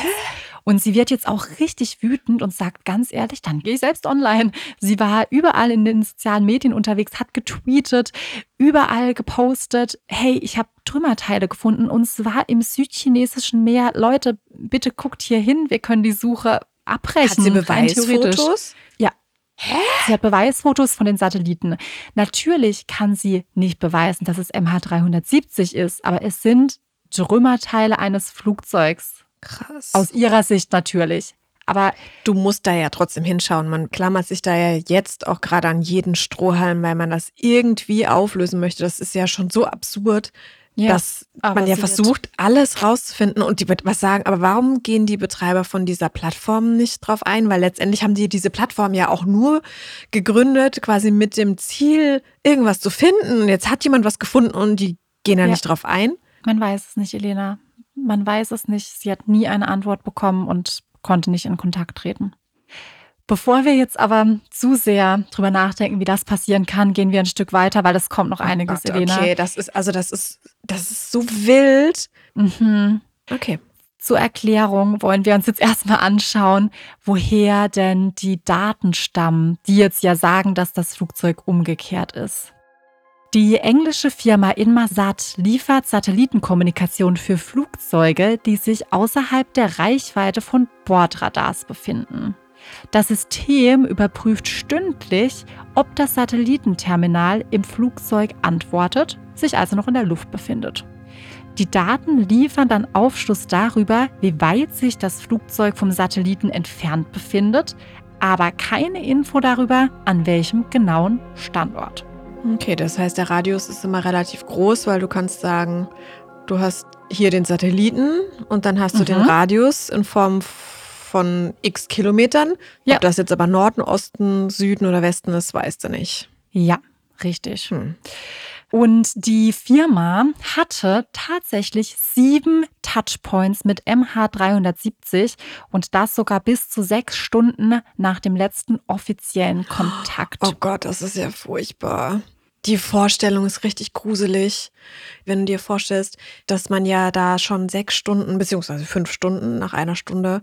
Und sie wird jetzt auch richtig wütend und sagt ganz ehrlich, dann gehe ich selbst online. Sie war überall in den sozialen Medien unterwegs, hat getweetet, überall gepostet, hey, ich habe Trümmerteile gefunden und zwar im südchinesischen Meer. Leute, bitte guckt hier hin, wir können die Suche abbrechen. Hat sie Beweisfotos? Ja. Hä? Sie hat Beweisfotos von den Satelliten. Natürlich kann sie nicht beweisen, dass es MH370 ist, aber es sind Trümmerteile eines Flugzeugs. Krass. Aus ihrer Sicht natürlich. Aber du musst da ja trotzdem hinschauen. Man klammert sich da ja jetzt auch gerade an jeden Strohhalm, weil man das irgendwie auflösen möchte. Das ist ja schon so absurd, ja, dass man ja versucht, alles rauszufinden und die was sagen. Aber warum gehen die Betreiber von dieser Plattform nicht drauf ein? Weil letztendlich haben die diese Plattform ja auch nur gegründet, quasi mit dem Ziel, irgendwas zu finden. Und jetzt hat jemand was gefunden und die gehen da ja. nicht drauf ein. Man weiß es nicht, Elena. Man weiß es nicht. Sie hat nie eine Antwort bekommen und konnte nicht in Kontakt treten. Bevor wir jetzt aber zu sehr drüber nachdenken, wie das passieren kann, gehen wir ein Stück weiter, weil es kommt noch oh einiges, Gott, Elena. Okay, das ist also das ist das ist so wild. Mhm. Okay. Zur Erklärung wollen wir uns jetzt erstmal anschauen, woher denn die Daten stammen, die jetzt ja sagen, dass das Flugzeug umgekehrt ist. Die englische Firma Inmarsat liefert Satellitenkommunikation für Flugzeuge, die sich außerhalb der Reichweite von Bordradars befinden. Das System überprüft stündlich, ob das Satellitenterminal im Flugzeug antwortet, sich also noch in der Luft befindet. Die Daten liefern dann Aufschluss darüber, wie weit sich das Flugzeug vom Satelliten entfernt befindet, aber keine Info darüber, an welchem genauen Standort. Okay, das heißt, der Radius ist immer relativ groß, weil du kannst sagen, du hast hier den Satelliten und dann hast du mhm. den Radius in Form von x Kilometern. Ja. Ob das jetzt aber Norden, Osten, Süden oder Westen ist, weißt du nicht. Ja, richtig. Hm. Und die Firma hatte tatsächlich sieben Touchpoints mit MH370 und das sogar bis zu sechs Stunden nach dem letzten offiziellen Kontakt. Oh Gott, das ist ja furchtbar. Die Vorstellung ist richtig gruselig, wenn du dir vorstellst, dass man ja da schon sechs Stunden beziehungsweise fünf Stunden nach einer Stunde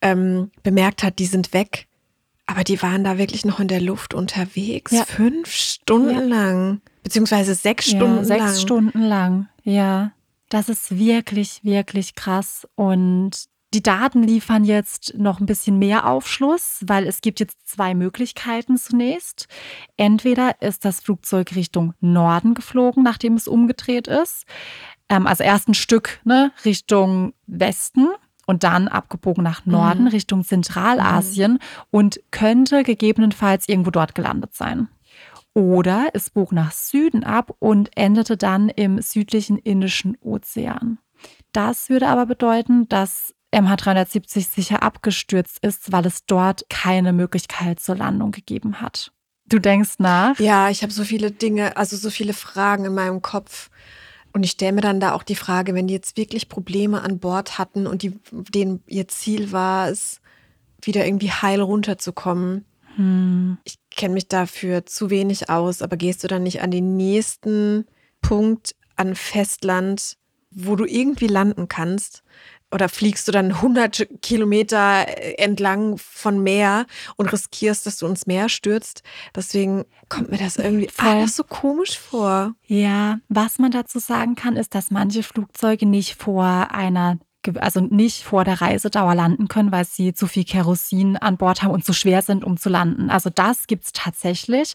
ähm, bemerkt hat, die sind weg. Aber die waren da wirklich noch in der Luft unterwegs. Ja. Fünf Stunden ja. lang. Beziehungsweise sechs ja, Stunden sechs lang. Sechs Stunden lang, ja. Das ist wirklich, wirklich krass. Und die Daten liefern jetzt noch ein bisschen mehr Aufschluss, weil es gibt jetzt zwei Möglichkeiten zunächst. Entweder ist das Flugzeug Richtung Norden geflogen, nachdem es umgedreht ist. Ähm, also erst ein Stück ne, Richtung Westen und dann abgebogen nach Norden, mhm. Richtung Zentralasien mhm. und könnte gegebenenfalls irgendwo dort gelandet sein. Oder es bog nach Süden ab und endete dann im südlichen Indischen Ozean. Das würde aber bedeuten, dass MH370 sicher abgestürzt ist, weil es dort keine Möglichkeit zur Landung gegeben hat. Du denkst nach? Ja, ich habe so viele Dinge, also so viele Fragen in meinem Kopf. Und ich stelle mir dann da auch die Frage, wenn die jetzt wirklich Probleme an Bord hatten und die, denen ihr Ziel war, es wieder irgendwie heil runterzukommen. Hm. Ich kenne mich dafür zu wenig aus, aber gehst du dann nicht an den nächsten Punkt an Festland, wo du irgendwie landen kannst? oder fliegst du dann 100 Kilometer äh, entlang von Meer und riskierst, dass du ins Meer stürzt. Deswegen kommt mir das irgendwie Voll. alles so komisch vor. Ja, was man dazu sagen kann, ist, dass manche Flugzeuge nicht vor einer also nicht vor der Reisedauer landen können, weil sie zu viel Kerosin an Bord haben und zu schwer sind, um zu landen. Also das gibt es tatsächlich.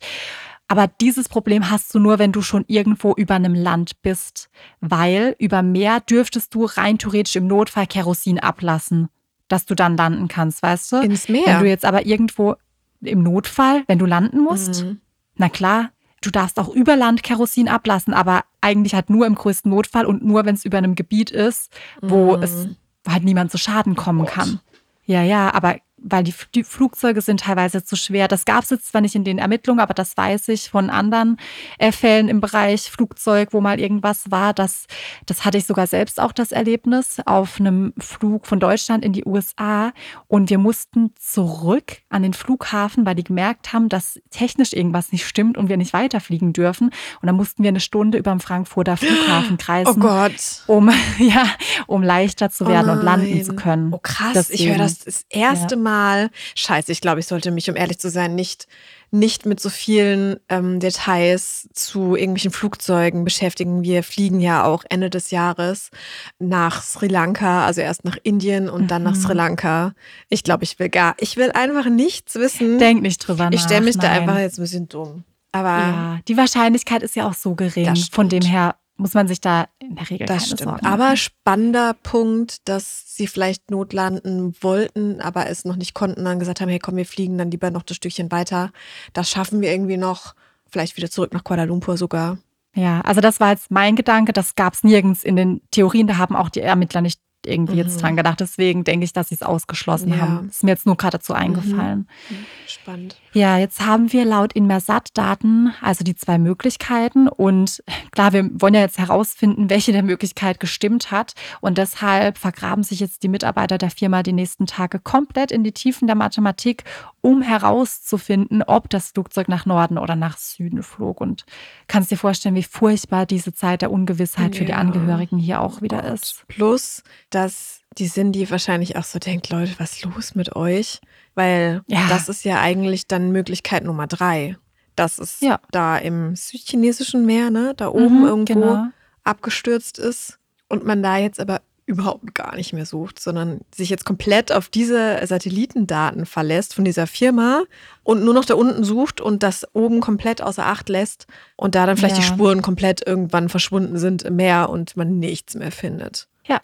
Aber dieses Problem hast du nur, wenn du schon irgendwo über einem Land bist, weil über Meer dürftest du rein theoretisch im Notfall Kerosin ablassen, dass du dann landen kannst, weißt du? Ins Meer. Wenn du jetzt aber irgendwo im Notfall, wenn du landen musst, mhm. na klar, du darfst auch über Land Kerosin ablassen, aber eigentlich halt nur im größten Notfall und nur, wenn es über einem Gebiet ist, wo mhm. es halt niemand zu Schaden kommen oh kann. Ja, ja, aber weil die, die, Flugzeuge sind teilweise zu schwer. Das gab es jetzt zwar nicht in den Ermittlungen, aber das weiß ich von anderen äh, Fällen im Bereich Flugzeug, wo mal irgendwas war. Das, das hatte ich sogar selbst auch das Erlebnis auf einem Flug von Deutschland in die USA. Und wir mussten zurück an den Flughafen, weil die gemerkt haben, dass technisch irgendwas nicht stimmt und wir nicht weiterfliegen dürfen. Und dann mussten wir eine Stunde über dem Frankfurter Flughafen kreisen, oh Gott. um ja, um leichter zu werden oh und landen zu können. Oh krass, Deswegen, ich höre das das erste ja. Mal. Scheiße, ich glaube, ich sollte mich, um ehrlich zu sein, nicht, nicht mit so vielen ähm, Details zu irgendwelchen Flugzeugen beschäftigen. Wir fliegen ja auch Ende des Jahres nach Sri Lanka, also erst nach Indien und mhm. dann nach Sri mhm. Lanka. Ich glaube, ich will gar, ich will einfach nichts wissen. Denk nicht drüber nach. Ich stelle mich Nein. da einfach jetzt ein bisschen dumm. Aber ja, die Wahrscheinlichkeit ist ja auch so gering. Von dem her muss man sich da in der Regel das keine stimmt. Sorgen Aber spannender Punkt, dass sie vielleicht notlanden wollten, aber es noch nicht konnten, dann gesagt haben, hey komm, wir fliegen dann lieber noch das Stückchen weiter. Das schaffen wir irgendwie noch. Vielleicht wieder zurück nach Kuala Lumpur sogar. Ja, also das war jetzt mein Gedanke. Das gab es nirgends in den Theorien. Da haben auch die Ermittler nicht irgendwie mhm. jetzt dran gedacht. Deswegen denke ich, dass sie es ausgeschlossen ja. haben. Ist mir jetzt nur gerade dazu eingefallen. Mhm. Spannend. Ja, jetzt haben wir laut Inmersat-Daten also die zwei Möglichkeiten. Und klar, wir wollen ja jetzt herausfinden, welche der Möglichkeit gestimmt hat. Und deshalb vergraben sich jetzt die Mitarbeiter der Firma die nächsten Tage komplett in die Tiefen der Mathematik, um herauszufinden, ob das Flugzeug nach Norden oder nach Süden flog. Und kannst dir vorstellen, wie furchtbar diese Zeit der Ungewissheit ja. für die Angehörigen hier auch wieder oh ist. Plus, dass die Cindy wahrscheinlich auch so denkt, Leute, was ist los mit euch? Weil ja. das ist ja eigentlich dann Möglichkeit Nummer drei. Dass es ja. da im südchinesischen Meer, ne, da oben mhm, irgendwo genau. abgestürzt ist und man da jetzt aber überhaupt gar nicht mehr sucht, sondern sich jetzt komplett auf diese Satellitendaten verlässt von dieser Firma und nur noch da unten sucht und das oben komplett außer Acht lässt und da dann vielleicht ja. die Spuren komplett irgendwann verschwunden sind im Meer und man nichts mehr findet. Ja,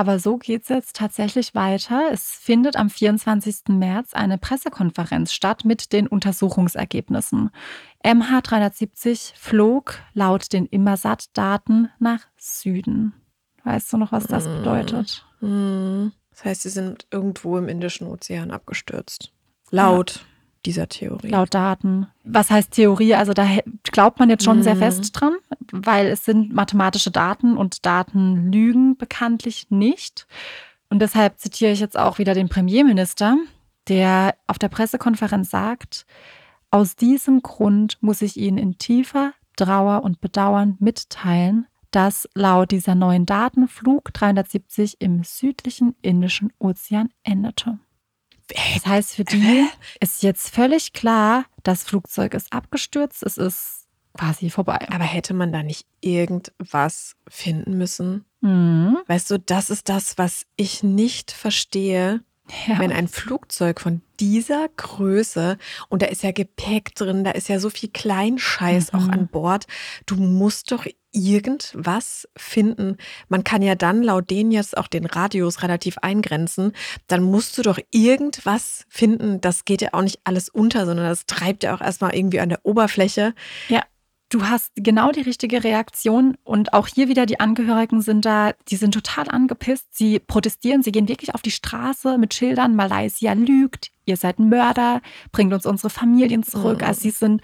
aber so geht es jetzt tatsächlich weiter. Es findet am 24. März eine Pressekonferenz statt mit den Untersuchungsergebnissen. MH370 flog laut den Immersat-Daten nach Süden. Weißt du noch, was das bedeutet? Mhm. Das heißt, sie sind irgendwo im Indischen Ozean abgestürzt. Laut. Dieser Theorie. Laut Daten. Was heißt Theorie? Also da glaubt man jetzt schon mhm. sehr fest dran, weil es sind mathematische Daten und Daten lügen bekanntlich nicht. Und deshalb zitiere ich jetzt auch wieder den Premierminister, der auf der Pressekonferenz sagt, aus diesem Grund muss ich Ihnen in tiefer Trauer und Bedauern mitteilen, dass laut dieser neuen Daten Flug 370 im südlichen Indischen Ozean endete. Das heißt, für die ist jetzt völlig klar, das Flugzeug ist abgestürzt, es ist quasi vorbei. Aber hätte man da nicht irgendwas finden müssen? Mhm. Weißt du, das ist das, was ich nicht verstehe. Ja. Wenn ein Flugzeug von dieser Größe und da ist ja Gepäck drin, da ist ja so viel Kleinscheiß mhm. auch an Bord, du musst doch irgendwas finden. Man kann ja dann laut denen jetzt auch den Radius relativ eingrenzen. Dann musst du doch irgendwas finden. Das geht ja auch nicht alles unter, sondern das treibt ja auch erstmal irgendwie an der Oberfläche. Ja. Du hast genau die richtige Reaktion und auch hier wieder die Angehörigen sind da, die sind total angepisst. Sie protestieren, sie gehen wirklich auf die Straße mit Schildern, Malaysia lügt, ihr seid Mörder, bringt uns unsere Familien zurück. Mhm. Also sie sind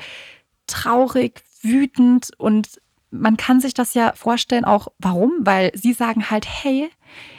traurig, wütend und man kann sich das ja vorstellen, auch warum, weil sie sagen halt, hey,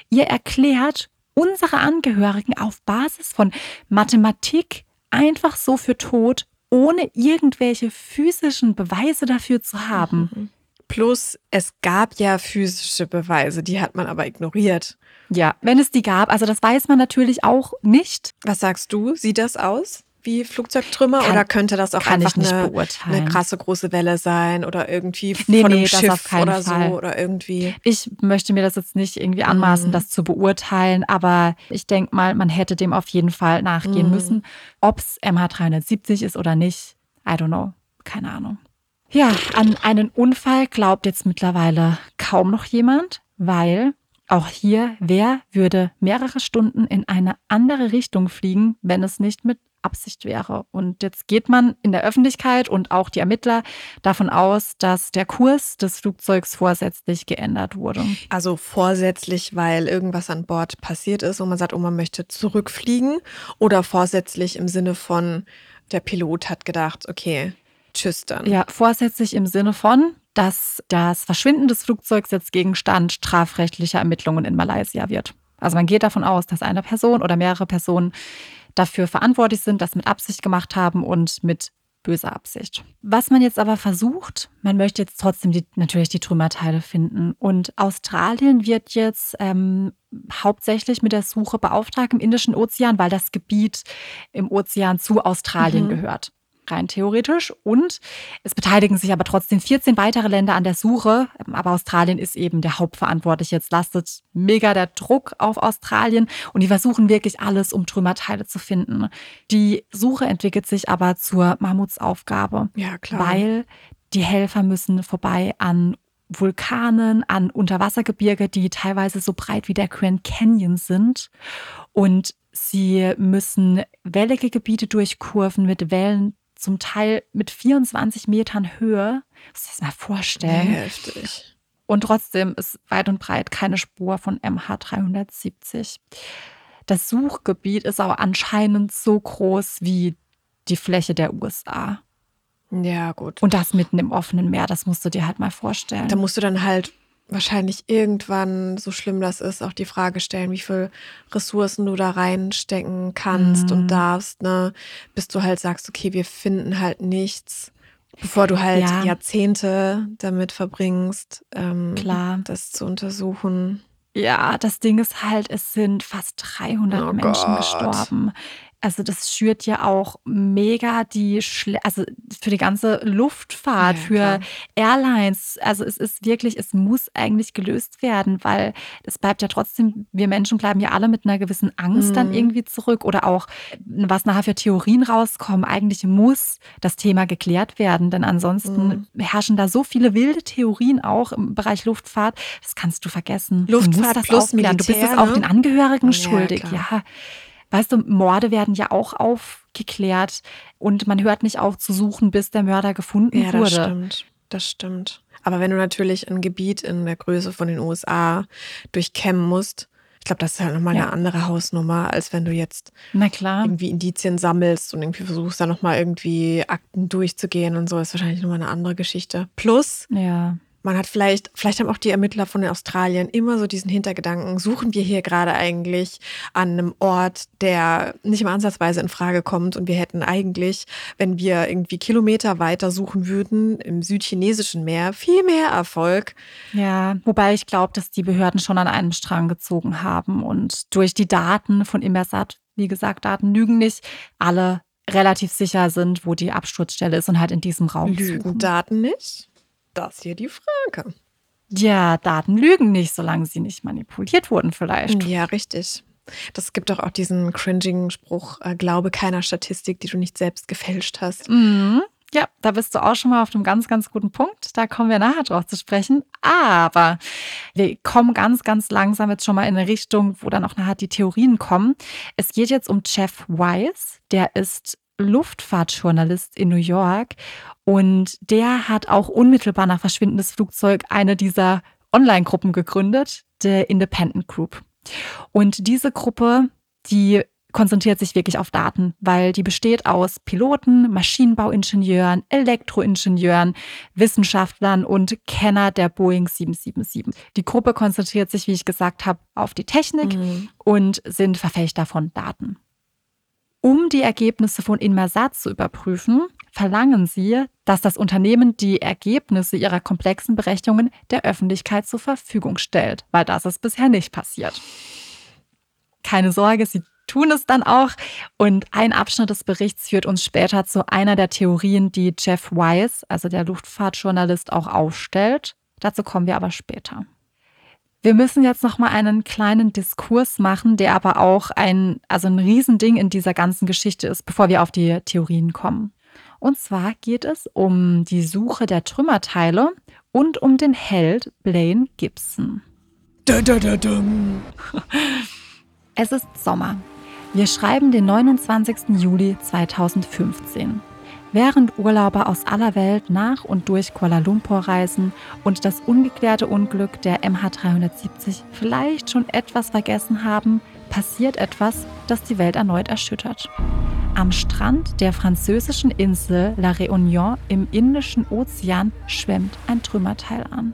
ihr erklärt unsere Angehörigen auf Basis von Mathematik einfach so für tot, ohne irgendwelche physischen Beweise dafür zu haben. Mhm. Plus, es gab ja physische Beweise, die hat man aber ignoriert. Ja, wenn es die gab, also das weiß man natürlich auch nicht. Was sagst du? Sieht das aus? Wie Flugzeugtrümmer kann, oder könnte das auch einfach eine, eine, krasse große Welle sein oder irgendwie nee, von einem nee, Schiff oder Fall. so oder irgendwie? Ich möchte mir das jetzt nicht irgendwie anmaßen, mhm. das zu beurteilen, aber ich denke mal, man hätte dem auf jeden Fall nachgehen mhm. müssen. Ob es MH370 ist oder nicht, I don't know. Keine Ahnung. Ja, an einen Unfall glaubt jetzt mittlerweile kaum noch jemand, weil auch hier, wer würde mehrere Stunden in eine andere Richtung fliegen, wenn es nicht mit Absicht wäre. Und jetzt geht man in der Öffentlichkeit und auch die Ermittler davon aus, dass der Kurs des Flugzeugs vorsätzlich geändert wurde. Also vorsätzlich, weil irgendwas an Bord passiert ist und man sagt, oh, man möchte zurückfliegen oder vorsätzlich im Sinne von, der Pilot hat gedacht, okay, tschüss dann. Ja, vorsätzlich im Sinne von, dass das Verschwinden des Flugzeugs jetzt Gegenstand strafrechtlicher Ermittlungen in Malaysia wird. Also man geht davon aus, dass eine Person oder mehrere Personen dafür verantwortlich sind, das mit Absicht gemacht haben und mit böser Absicht. Was man jetzt aber versucht, man möchte jetzt trotzdem die, natürlich die Trümmerteile finden. Und Australien wird jetzt ähm, hauptsächlich mit der Suche beauftragt im Indischen Ozean, weil das Gebiet im Ozean zu Australien mhm. gehört rein theoretisch. Und es beteiligen sich aber trotzdem 14 weitere Länder an der Suche. Aber Australien ist eben der Hauptverantwortliche. Jetzt lastet mega der Druck auf Australien und die versuchen wirklich alles, um Trümmerteile zu finden. Die Suche entwickelt sich aber zur Mammutsaufgabe. Ja, klar. Weil die Helfer müssen vorbei an Vulkanen, an Unterwassergebirge, die teilweise so breit wie der Grand Canyon sind. Und sie müssen wellige Gebiete durchkurven mit Wellen zum Teil mit 24 Metern Höhe. Muss ich das mal vorstellen. Heftig. Und trotzdem ist weit und breit keine Spur von MH370. Das Suchgebiet ist aber anscheinend so groß wie die Fläche der USA. Ja, gut. Und das mitten im offenen Meer, das musst du dir halt mal vorstellen. Da musst du dann halt wahrscheinlich irgendwann, so schlimm das ist, auch die Frage stellen, wie viel Ressourcen du da reinstecken kannst mhm. und darfst, ne? Bis du halt sagst, okay, wir finden halt nichts, bevor du halt ja. Jahrzehnte damit verbringst, ähm, Klar. das zu untersuchen. Ja, das Ding ist halt, es sind fast 300 oh Menschen Gott. gestorben. Also das schürt ja auch mega die, Schle also für die ganze Luftfahrt, ja, für klar. Airlines. Also es ist wirklich, es muss eigentlich gelöst werden, weil es bleibt ja trotzdem, wir Menschen bleiben ja alle mit einer gewissen Angst mhm. dann irgendwie zurück oder auch, was nachher für Theorien rauskommen. Eigentlich muss das Thema geklärt werden, denn ansonsten mhm. herrschen da so viele wilde Theorien auch im Bereich Luftfahrt. Das kannst du vergessen. Luftfahrt du plus Militär, Du bist es ne? auch den Angehörigen ja, schuldig. Klar. Ja. Weißt du, Morde werden ja auch aufgeklärt und man hört nicht auf zu suchen, bis der Mörder gefunden ja, wurde. Das stimmt. Das stimmt. Aber wenn du natürlich ein Gebiet in der Größe von den USA durchkämmen musst, ich glaube, das ist halt nochmal ja. eine andere Hausnummer, als wenn du jetzt irgendwie Indizien sammelst und irgendwie versuchst, da nochmal irgendwie Akten durchzugehen und so, ist wahrscheinlich nochmal eine andere Geschichte. Plus, ja man hat vielleicht, vielleicht haben auch die Ermittler von Australien immer so diesen Hintergedanken, suchen wir hier gerade eigentlich an einem Ort, der nicht mal ansatzweise in Frage kommt und wir hätten eigentlich, wenn wir irgendwie Kilometer weiter suchen würden, im südchinesischen Meer viel mehr Erfolg. Ja, wobei ich glaube, dass die Behörden schon an einem Strang gezogen haben und durch die Daten von Immersat, wie gesagt, Daten lügen nicht, alle relativ sicher sind, wo die Absturzstelle ist und halt in diesem Raum Lügen suchen. Daten nicht? Das hier die Frage. Ja, Daten lügen nicht, solange sie nicht manipuliert wurden vielleicht. Ja, richtig. Das gibt doch auch diesen cringigen Spruch, äh, glaube keiner Statistik, die du nicht selbst gefälscht hast. Mhm. Ja, da bist du auch schon mal auf einem ganz, ganz guten Punkt. Da kommen wir nachher drauf zu sprechen. Aber wir kommen ganz, ganz langsam jetzt schon mal in eine Richtung, wo dann auch nachher die Theorien kommen. Es geht jetzt um Jeff Wise. Der ist Luftfahrtjournalist in New York und der hat auch unmittelbar nach Verschwinden des Flugzeugs eine dieser Online-Gruppen gegründet, der Independent Group. Und diese Gruppe, die konzentriert sich wirklich auf Daten, weil die besteht aus Piloten, Maschinenbauingenieuren, Elektroingenieuren, Wissenschaftlern und Kenner der Boeing 777. Die Gruppe konzentriert sich, wie ich gesagt habe, auf die Technik mhm. und sind Verfechter von Daten. Um die Ergebnisse von Inmersat zu überprüfen, verlangen sie, dass das Unternehmen die Ergebnisse ihrer komplexen Berechnungen der Öffentlichkeit zur Verfügung stellt, weil das ist bisher nicht passiert. Keine Sorge, sie tun es dann auch. Und ein Abschnitt des Berichts führt uns später zu einer der Theorien, die Jeff Wise, also der Luftfahrtjournalist, auch aufstellt. Dazu kommen wir aber später. Wir müssen jetzt noch mal einen kleinen Diskurs machen, der aber auch ein also ein Riesending in dieser ganzen Geschichte ist, bevor wir auf die Theorien kommen. Und zwar geht es um die Suche der Trümmerteile und um den Held Blaine Gibson. Da, da, da, es ist Sommer. Wir schreiben den 29. Juli 2015. Während Urlauber aus aller Welt nach und durch Kuala Lumpur reisen und das ungeklärte Unglück der MH370 vielleicht schon etwas vergessen haben, passiert etwas, das die Welt erneut erschüttert. Am Strand der französischen Insel La Réunion im Indischen Ozean schwemmt ein Trümmerteil an.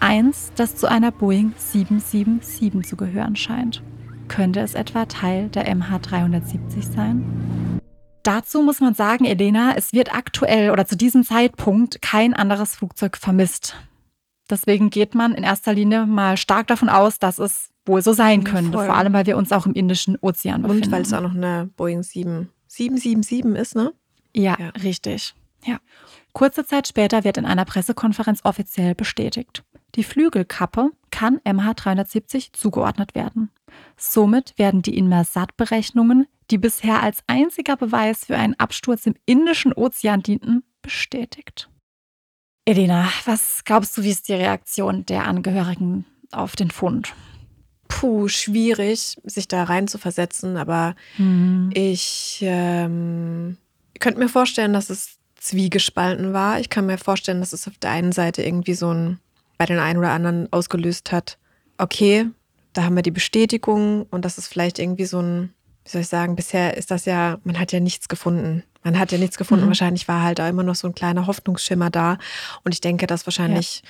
Eins, das zu einer Boeing 777 zu gehören scheint. Könnte es etwa Teil der MH370 sein? Dazu muss man sagen, Elena, es wird aktuell oder zu diesem Zeitpunkt kein anderes Flugzeug vermisst. Deswegen geht man in erster Linie mal stark davon aus, dass es wohl so sein könnte. Voll. Vor allem, weil wir uns auch im Indischen Ozean befinden. Und weil es auch noch eine Boeing 7, 777 ist, ne? Ja, ja, richtig. Ja. Kurze Zeit später wird in einer Pressekonferenz offiziell bestätigt. Die Flügelkappe kann MH370 zugeordnet werden. Somit werden die Inmersat-Berechnungen, die bisher als einziger Beweis für einen Absturz im Indischen Ozean dienten, bestätigt. Elena, was glaubst du, wie ist die Reaktion der Angehörigen auf den Fund? Puh, schwierig, sich da rein zu versetzen, aber mhm. ich ähm, könnte mir vorstellen, dass es zwiegespalten war. Ich kann mir vorstellen, dass es auf der einen Seite irgendwie so ein bei den einen oder anderen ausgelöst hat, okay, da haben wir die Bestätigung und das ist vielleicht irgendwie so ein, wie soll ich sagen, bisher ist das ja, man hat ja nichts gefunden. Man hat ja nichts gefunden. Mhm. Wahrscheinlich war halt auch immer noch so ein kleiner Hoffnungsschimmer da. Und ich denke, dass wahrscheinlich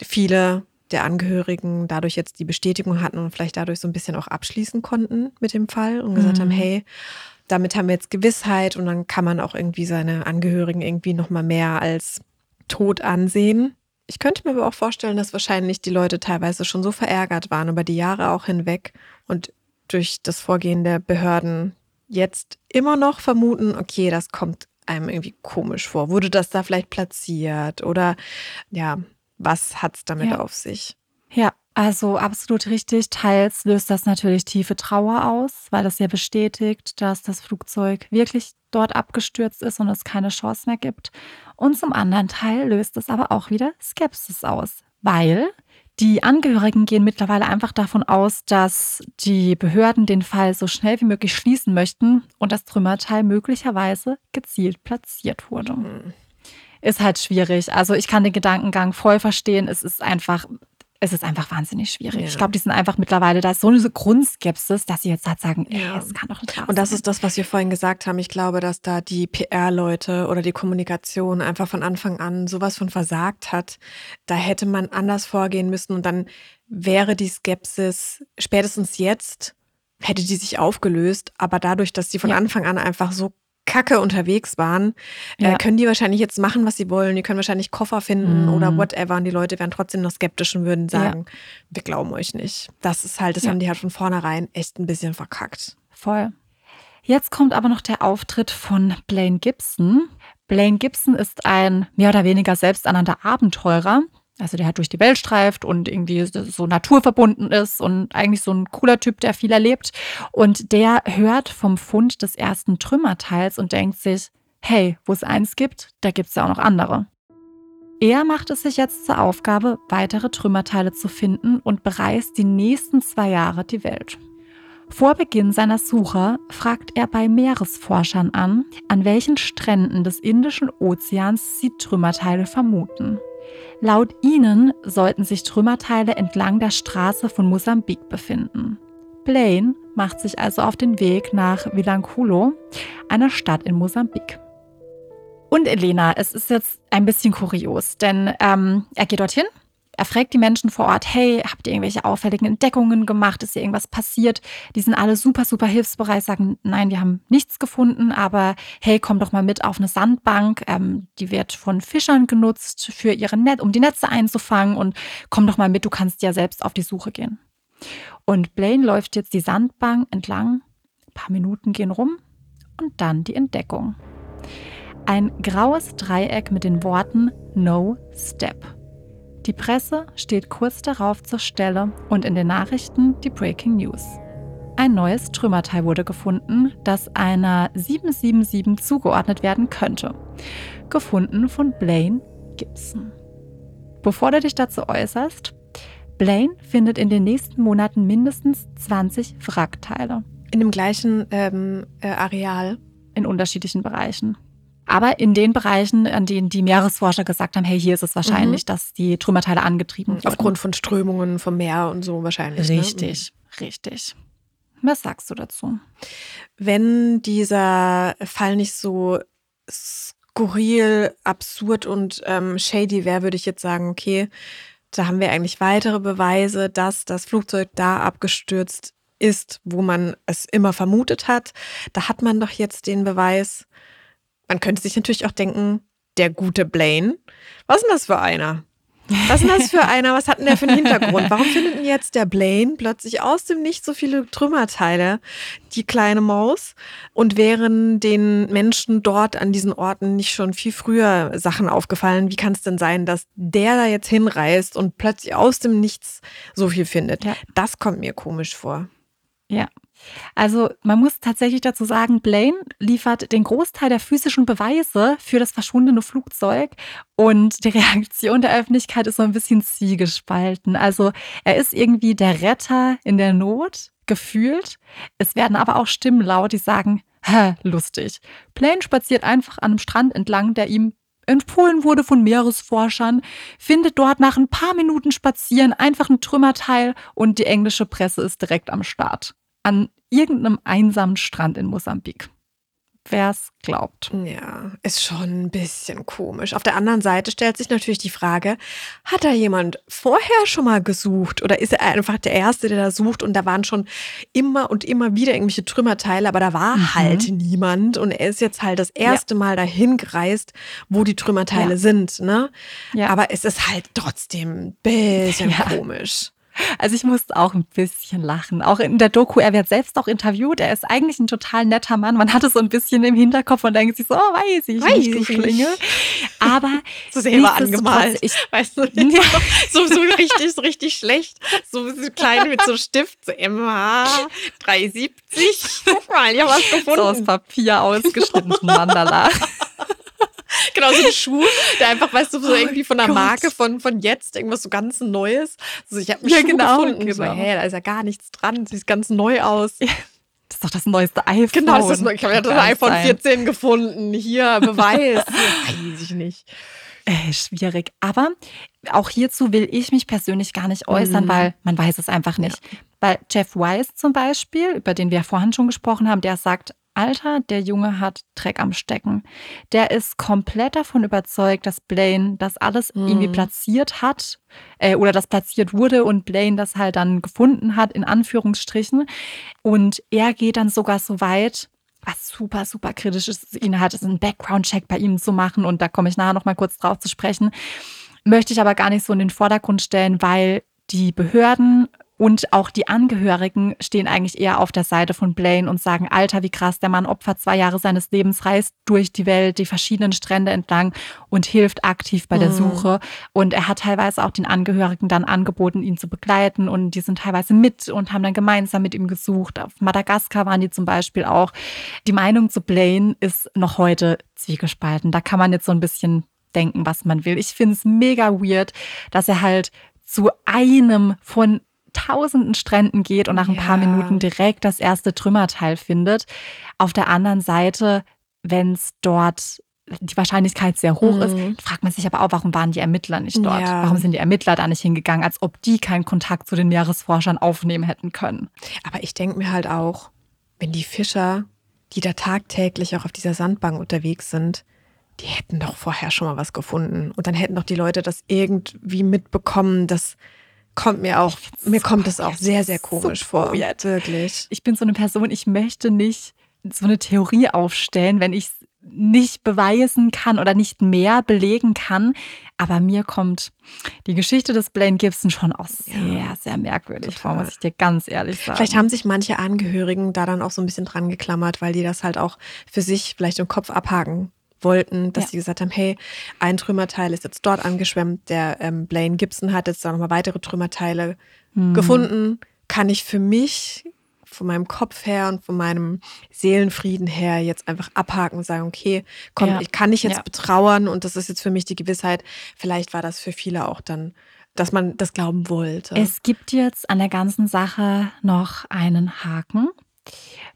ja. viele der Angehörigen dadurch jetzt die Bestätigung hatten und vielleicht dadurch so ein bisschen auch abschließen konnten mit dem Fall und gesagt mhm. haben, hey, damit haben wir jetzt Gewissheit und dann kann man auch irgendwie seine Angehörigen irgendwie noch mal mehr als tot ansehen. Ich könnte mir aber auch vorstellen, dass wahrscheinlich die Leute teilweise schon so verärgert waren über die Jahre auch hinweg und durch das Vorgehen der Behörden jetzt immer noch vermuten, okay, das kommt einem irgendwie komisch vor. Wurde das da vielleicht platziert oder ja, was hat es damit ja. auf sich? Ja, also absolut richtig. Teils löst das natürlich tiefe Trauer aus, weil das ja bestätigt, dass das Flugzeug wirklich dort abgestürzt ist und es keine Chance mehr gibt. Und zum anderen Teil löst es aber auch wieder Skepsis aus, weil die Angehörigen gehen mittlerweile einfach davon aus, dass die Behörden den Fall so schnell wie möglich schließen möchten und das Trümmerteil möglicherweise gezielt platziert wurde. Mhm. Ist halt schwierig. Also ich kann den Gedankengang voll verstehen. Es ist einfach es ist einfach wahnsinnig schwierig. Ja. Ich glaube, die sind einfach mittlerweile, da ist so eine Grundskepsis, dass sie jetzt halt sagen, ja. ey, es kann doch nicht Und das sein. ist das, was wir vorhin gesagt haben. Ich glaube, dass da die PR-Leute oder die Kommunikation einfach von Anfang an sowas von versagt hat. Da hätte man anders vorgehen müssen und dann wäre die Skepsis spätestens jetzt hätte die sich aufgelöst, aber dadurch, dass die von ja. Anfang an einfach so kacke unterwegs waren, äh, ja. äh, können die wahrscheinlich jetzt machen, was sie wollen. Die können wahrscheinlich Koffer finden mhm. oder whatever. Und die Leute wären trotzdem noch skeptisch und würden sagen, ja. wir glauben euch nicht. Das ist halt, das ja. haben die halt von vornherein echt ein bisschen verkackt. Voll. Jetzt kommt aber noch der Auftritt von Blaine Gibson. Blaine Gibson ist ein mehr oder weniger selbsternannter Abenteurer, also der halt durch die Welt streift und irgendwie so naturverbunden ist und eigentlich so ein cooler Typ, der viel erlebt. Und der hört vom Fund des ersten Trümmerteils und denkt sich, hey, wo es eins gibt, da gibt es ja auch noch andere. Er macht es sich jetzt zur Aufgabe, weitere Trümmerteile zu finden und bereist die nächsten zwei Jahre die Welt. Vor Beginn seiner Suche fragt er bei Meeresforschern an, an welchen Stränden des Indischen Ozeans sie Trümmerteile vermuten. Laut ihnen sollten sich Trümmerteile entlang der Straße von Mosambik befinden. Blaine macht sich also auf den Weg nach Vilanculo, einer Stadt in Mosambik. Und Elena, es ist jetzt ein bisschen kurios, denn ähm, er geht dorthin, Er fragt die Menschen vor Ort, hey, habt ihr irgendwelche auffälligen Entdeckungen gemacht? Ist hier irgendwas passiert? Die sind alle super, super hilfsbereit, sagen, nein, wir haben nichts gefunden, aber hey, komm doch mal mit auf eine Sandbank. Ähm, die wird von Fischern genutzt, für ihre Net um die Netze einzufangen und komm doch mal mit, du kannst ja selbst auf die Suche gehen. Und Blaine läuft jetzt die Sandbank entlang. Ein paar Minuten gehen rum und dann die Entdeckung. Ein graues Dreieck mit den Worten No Step. Die Presse steht kurz darauf zur Stelle und in den Nachrichten die Breaking News. Ein neues Trümmerteil wurde gefunden, das einer 777 zugeordnet werden könnte. Gefunden von Blaine Gibson. Bevor du dich dazu äußerst, Blaine findet in den nächsten Monaten mindestens 20 Wrackteile. In dem gleichen ähm, äh, Areal. In unterschiedlichen Bereichen. Aber in den Bereichen, an denen die Meeresforscher gesagt haben, hey, hier ist es wahrscheinlich, mhm. dass die Trümmerteile angetrieben wurden. Aufgrund von Strömungen vom Meer und so wahrscheinlich. Richtig, ne? richtig. Was sagst du dazu? Wenn dieser Fall nicht so skurril, absurd und ähm, shady wäre, würde ich jetzt sagen, okay, da haben wir eigentlich weitere Beweise, dass das Flugzeug da abgestürzt ist, wo man es immer vermutet hat. Da hat man doch jetzt den Beweis, man könnte sich natürlich auch denken, der gute Blaine. Was ist denn das für einer? Was ist denn das für einer? Was hat denn der für einen Hintergrund? Warum findet denn jetzt der Blaine plötzlich aus dem Nicht so viele Trümmerteile, die kleine Maus? Und wären den Menschen dort an diesen Orten nicht schon viel früher Sachen aufgefallen? Wie kann es denn sein, dass der da jetzt hinreist und plötzlich aus dem Nichts so viel findet? Ja. Das kommt mir komisch vor. Ja, also man muss tatsächlich dazu sagen, Blaine liefert den Großteil der physischen Beweise für das verschwundene Flugzeug und die Reaktion der Öffentlichkeit ist so ein bisschen zwiegespalten. Also er ist irgendwie der Retter in der Not, gefühlt. Es werden aber auch Stimmen laut, die sagen, hä, lustig. Blaine spaziert einfach an einem Strand entlang, der ihm empfohlen wurde von Meeresforschern, findet dort nach ein paar Minuten Spazieren einfach ein Trümmerteil und die englische Presse ist direkt am Start an irgendeinem einsamen Strand in Mosambik. Wer es glaubt. Ja, ist schon ein bisschen komisch. Auf der anderen Seite stellt sich natürlich die Frage, hat da jemand vorher schon mal gesucht oder ist er einfach der Erste, der da sucht und da waren schon immer und immer wieder irgendwelche Trümmerteile, aber da war mhm. halt niemand und er ist jetzt halt das erste ja. Mal dahin gereist, wo die Trümmerteile ja. sind. Ne? Ja. Aber es ist halt trotzdem ein bisschen komisch. Also ich musste auch ein bisschen lachen. Auch in der Doku, er wird selbst auch interviewt. Er ist eigentlich ein total netter Mann. Man hat es so ein bisschen im Hinterkopf und denkt sich so, oh, weiß ich weiß nicht, du Schlinge. Aber so selber angemalt. Ich, weißt du, ja. so, so richtig, so richtig schlecht. So, klein mit so Stift, so MH 370. Guck mal, ich habe was gefunden. So aus Papier ausgeschnitten, Mandala. Genau, so ein Schuh, der einfach, weißt du, so oh irgendwie von der Gott. Marke von, von jetzt, irgendwas so ganz Neues. Also ich habe mich ja, genau, gefunden. Genau. So, hey, da ist ja gar nichts dran, sieht ganz neu aus. Ja. Das ist doch das neueste iPhone. Genau, das ist, ich habe ja das iPhone 14 gefunden. Hier, Beweis. Weiß ich nicht. Äh, schwierig. Aber auch hierzu will ich mich persönlich gar nicht äußern, mhm. weil man weiß es einfach nicht. Ja. Bei Jeff Weiss zum Beispiel, über den wir vorhin schon gesprochen haben, der sagt, Alter, der Junge hat Dreck am Stecken. Der ist komplett davon überzeugt, dass Blaine das alles mhm. irgendwie platziert hat äh, oder das platziert wurde und Blaine das halt dann gefunden hat, in Anführungsstrichen. Und er geht dann sogar so weit, was super, super kritisch ist, ihn hat, ist einen Background-Check bei ihm zu machen und da komme ich nachher nochmal kurz drauf zu sprechen. Möchte ich aber gar nicht so in den Vordergrund stellen, weil die Behörden und auch die Angehörigen stehen eigentlich eher auf der Seite von Blaine und sagen, Alter, wie krass, der Mann opfert zwei Jahre seines Lebens, reist durch die Welt, die verschiedenen Strände entlang und hilft aktiv bei der mhm. Suche. Und er hat teilweise auch den Angehörigen dann angeboten, ihn zu begleiten. Und die sind teilweise mit und haben dann gemeinsam mit ihm gesucht. Auf Madagaskar waren die zum Beispiel auch. Die Meinung zu Blaine ist noch heute zwiegespalten. Da kann man jetzt so ein bisschen denken, was man will. Ich finde es mega weird, dass er halt zu einem von tausenden Stränden geht und nach ein ja. paar Minuten direkt das erste Trümmerteil findet. Auf der anderen Seite, wenn es dort die Wahrscheinlichkeit sehr hoch mhm. ist, fragt man sich aber auch, warum waren die Ermittler nicht dort? Ja. Warum sind die Ermittler da nicht hingegangen, als ob die keinen Kontakt zu den Meeresforschern aufnehmen hätten können? Aber ich denke mir halt auch, wenn die Fischer, die da tagtäglich auch auf dieser Sandbank unterwegs sind, die hätten doch vorher schon mal was gefunden. Und dann hätten doch die Leute das irgendwie mitbekommen. Das kommt mir auch, mir kommt es auch sehr, sehr komisch so vor. Weird. Wirklich. Ich bin so eine Person, ich möchte nicht so eine Theorie aufstellen, wenn ich es nicht beweisen kann oder nicht mehr belegen kann. Aber mir kommt die Geschichte des Blaine Gibson schon auch sehr, ja, sehr merkwürdig vor, muss ich dir ganz ehrlich sagen. Vielleicht haben sich manche Angehörigen da dann auch so ein bisschen dran geklammert, weil die das halt auch für sich vielleicht im Kopf abhaken wollten, dass ja. sie gesagt haben, hey, ein Trümmerteil ist jetzt dort angeschwemmt, der ähm, Blaine Gibson hat jetzt da nochmal weitere Trümmerteile hm. gefunden, kann ich für mich von meinem Kopf her und von meinem Seelenfrieden her jetzt einfach abhaken und sagen, okay, komm, ja. ich kann dich jetzt ja. betrauern und das ist jetzt für mich die Gewissheit. Vielleicht war das für viele auch dann, dass man das glauben wollte. Es gibt jetzt an der ganzen Sache noch einen Haken.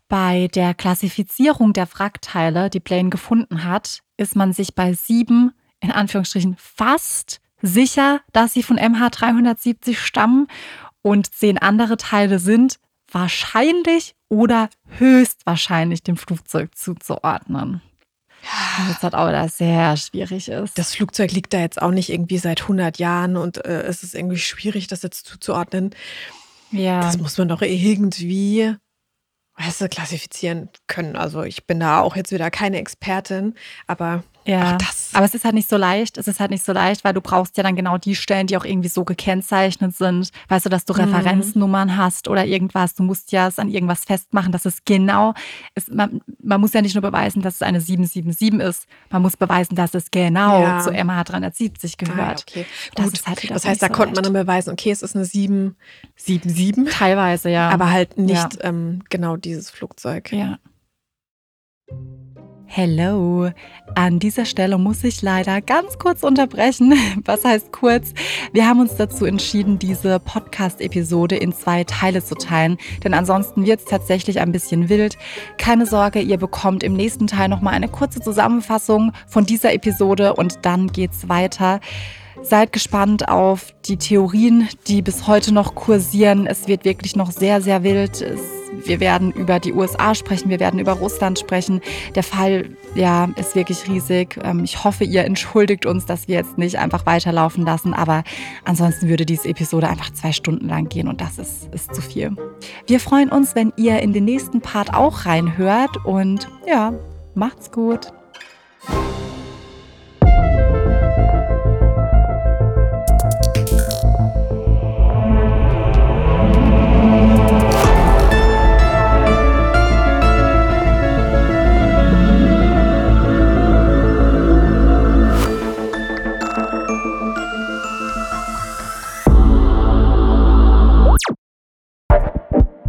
Bei der Klassifizierung der Wrackteile, die Blaine gefunden hat, ist man sich bei sieben, in Anführungsstrichen, fast sicher, dass sie von MH370 stammen und zehn andere Teile sind wahrscheinlich oder höchstwahrscheinlich dem Flugzeug zuzuordnen. Was halt auch da sehr schwierig ist. Das Flugzeug liegt da jetzt auch nicht irgendwie seit 100 Jahren und äh, es ist irgendwie schwierig, das jetzt zuzuordnen. Ja. Das muss man doch irgendwie weißt du, klassifizieren können. Also ich bin da auch jetzt wieder keine Expertin, aber ja, aber es ist halt nicht so leicht. Es ist halt nicht so leicht, weil du brauchst ja dann genau die Stellen, die auch irgendwie so gekennzeichnet sind. Weißt du, dass du mhm. Referenznummern hast oder irgendwas. Du musst ja es an irgendwas festmachen, dass es genau ist. Man, man, muss ja nicht nur beweisen, dass es eine 777 ist. Man muss beweisen, dass es genau ja. zu MH 370 gehört. Ah, okay. Gut. Das, halt das heißt, da so konnte man dann beweisen, okay, es ist eine 777. Teilweise, ja. Aber halt nicht ja. ähm, genau dieses Flugzeug. Ja. Hello. An dieser Stelle muss ich leider ganz kurz unterbrechen. Was heißt kurz? Wir haben uns dazu entschieden, diese Podcast-Episode in zwei Teile zu teilen, denn ansonsten wird es tatsächlich ein bisschen wild. Keine Sorge, ihr bekommt im nächsten Teil nochmal eine kurze Zusammenfassung von dieser Episode und dann geht's weiter. Seid gespannt auf die Theorien, die bis heute noch kursieren. Es wird wirklich noch sehr, sehr wild. Es wir werden über die USA sprechen, wir werden über Russland sprechen. Der Fall ja, ist wirklich riesig. Ähm, ich hoffe, ihr entschuldigt uns, dass wir jetzt nicht einfach weiterlaufen lassen, aber ansonsten würde diese Episode einfach zwei Stunden lang gehen und das ist, ist zu viel. Wir freuen uns, wenn ihr in den nächsten Part auch reinhört und ja, macht's gut.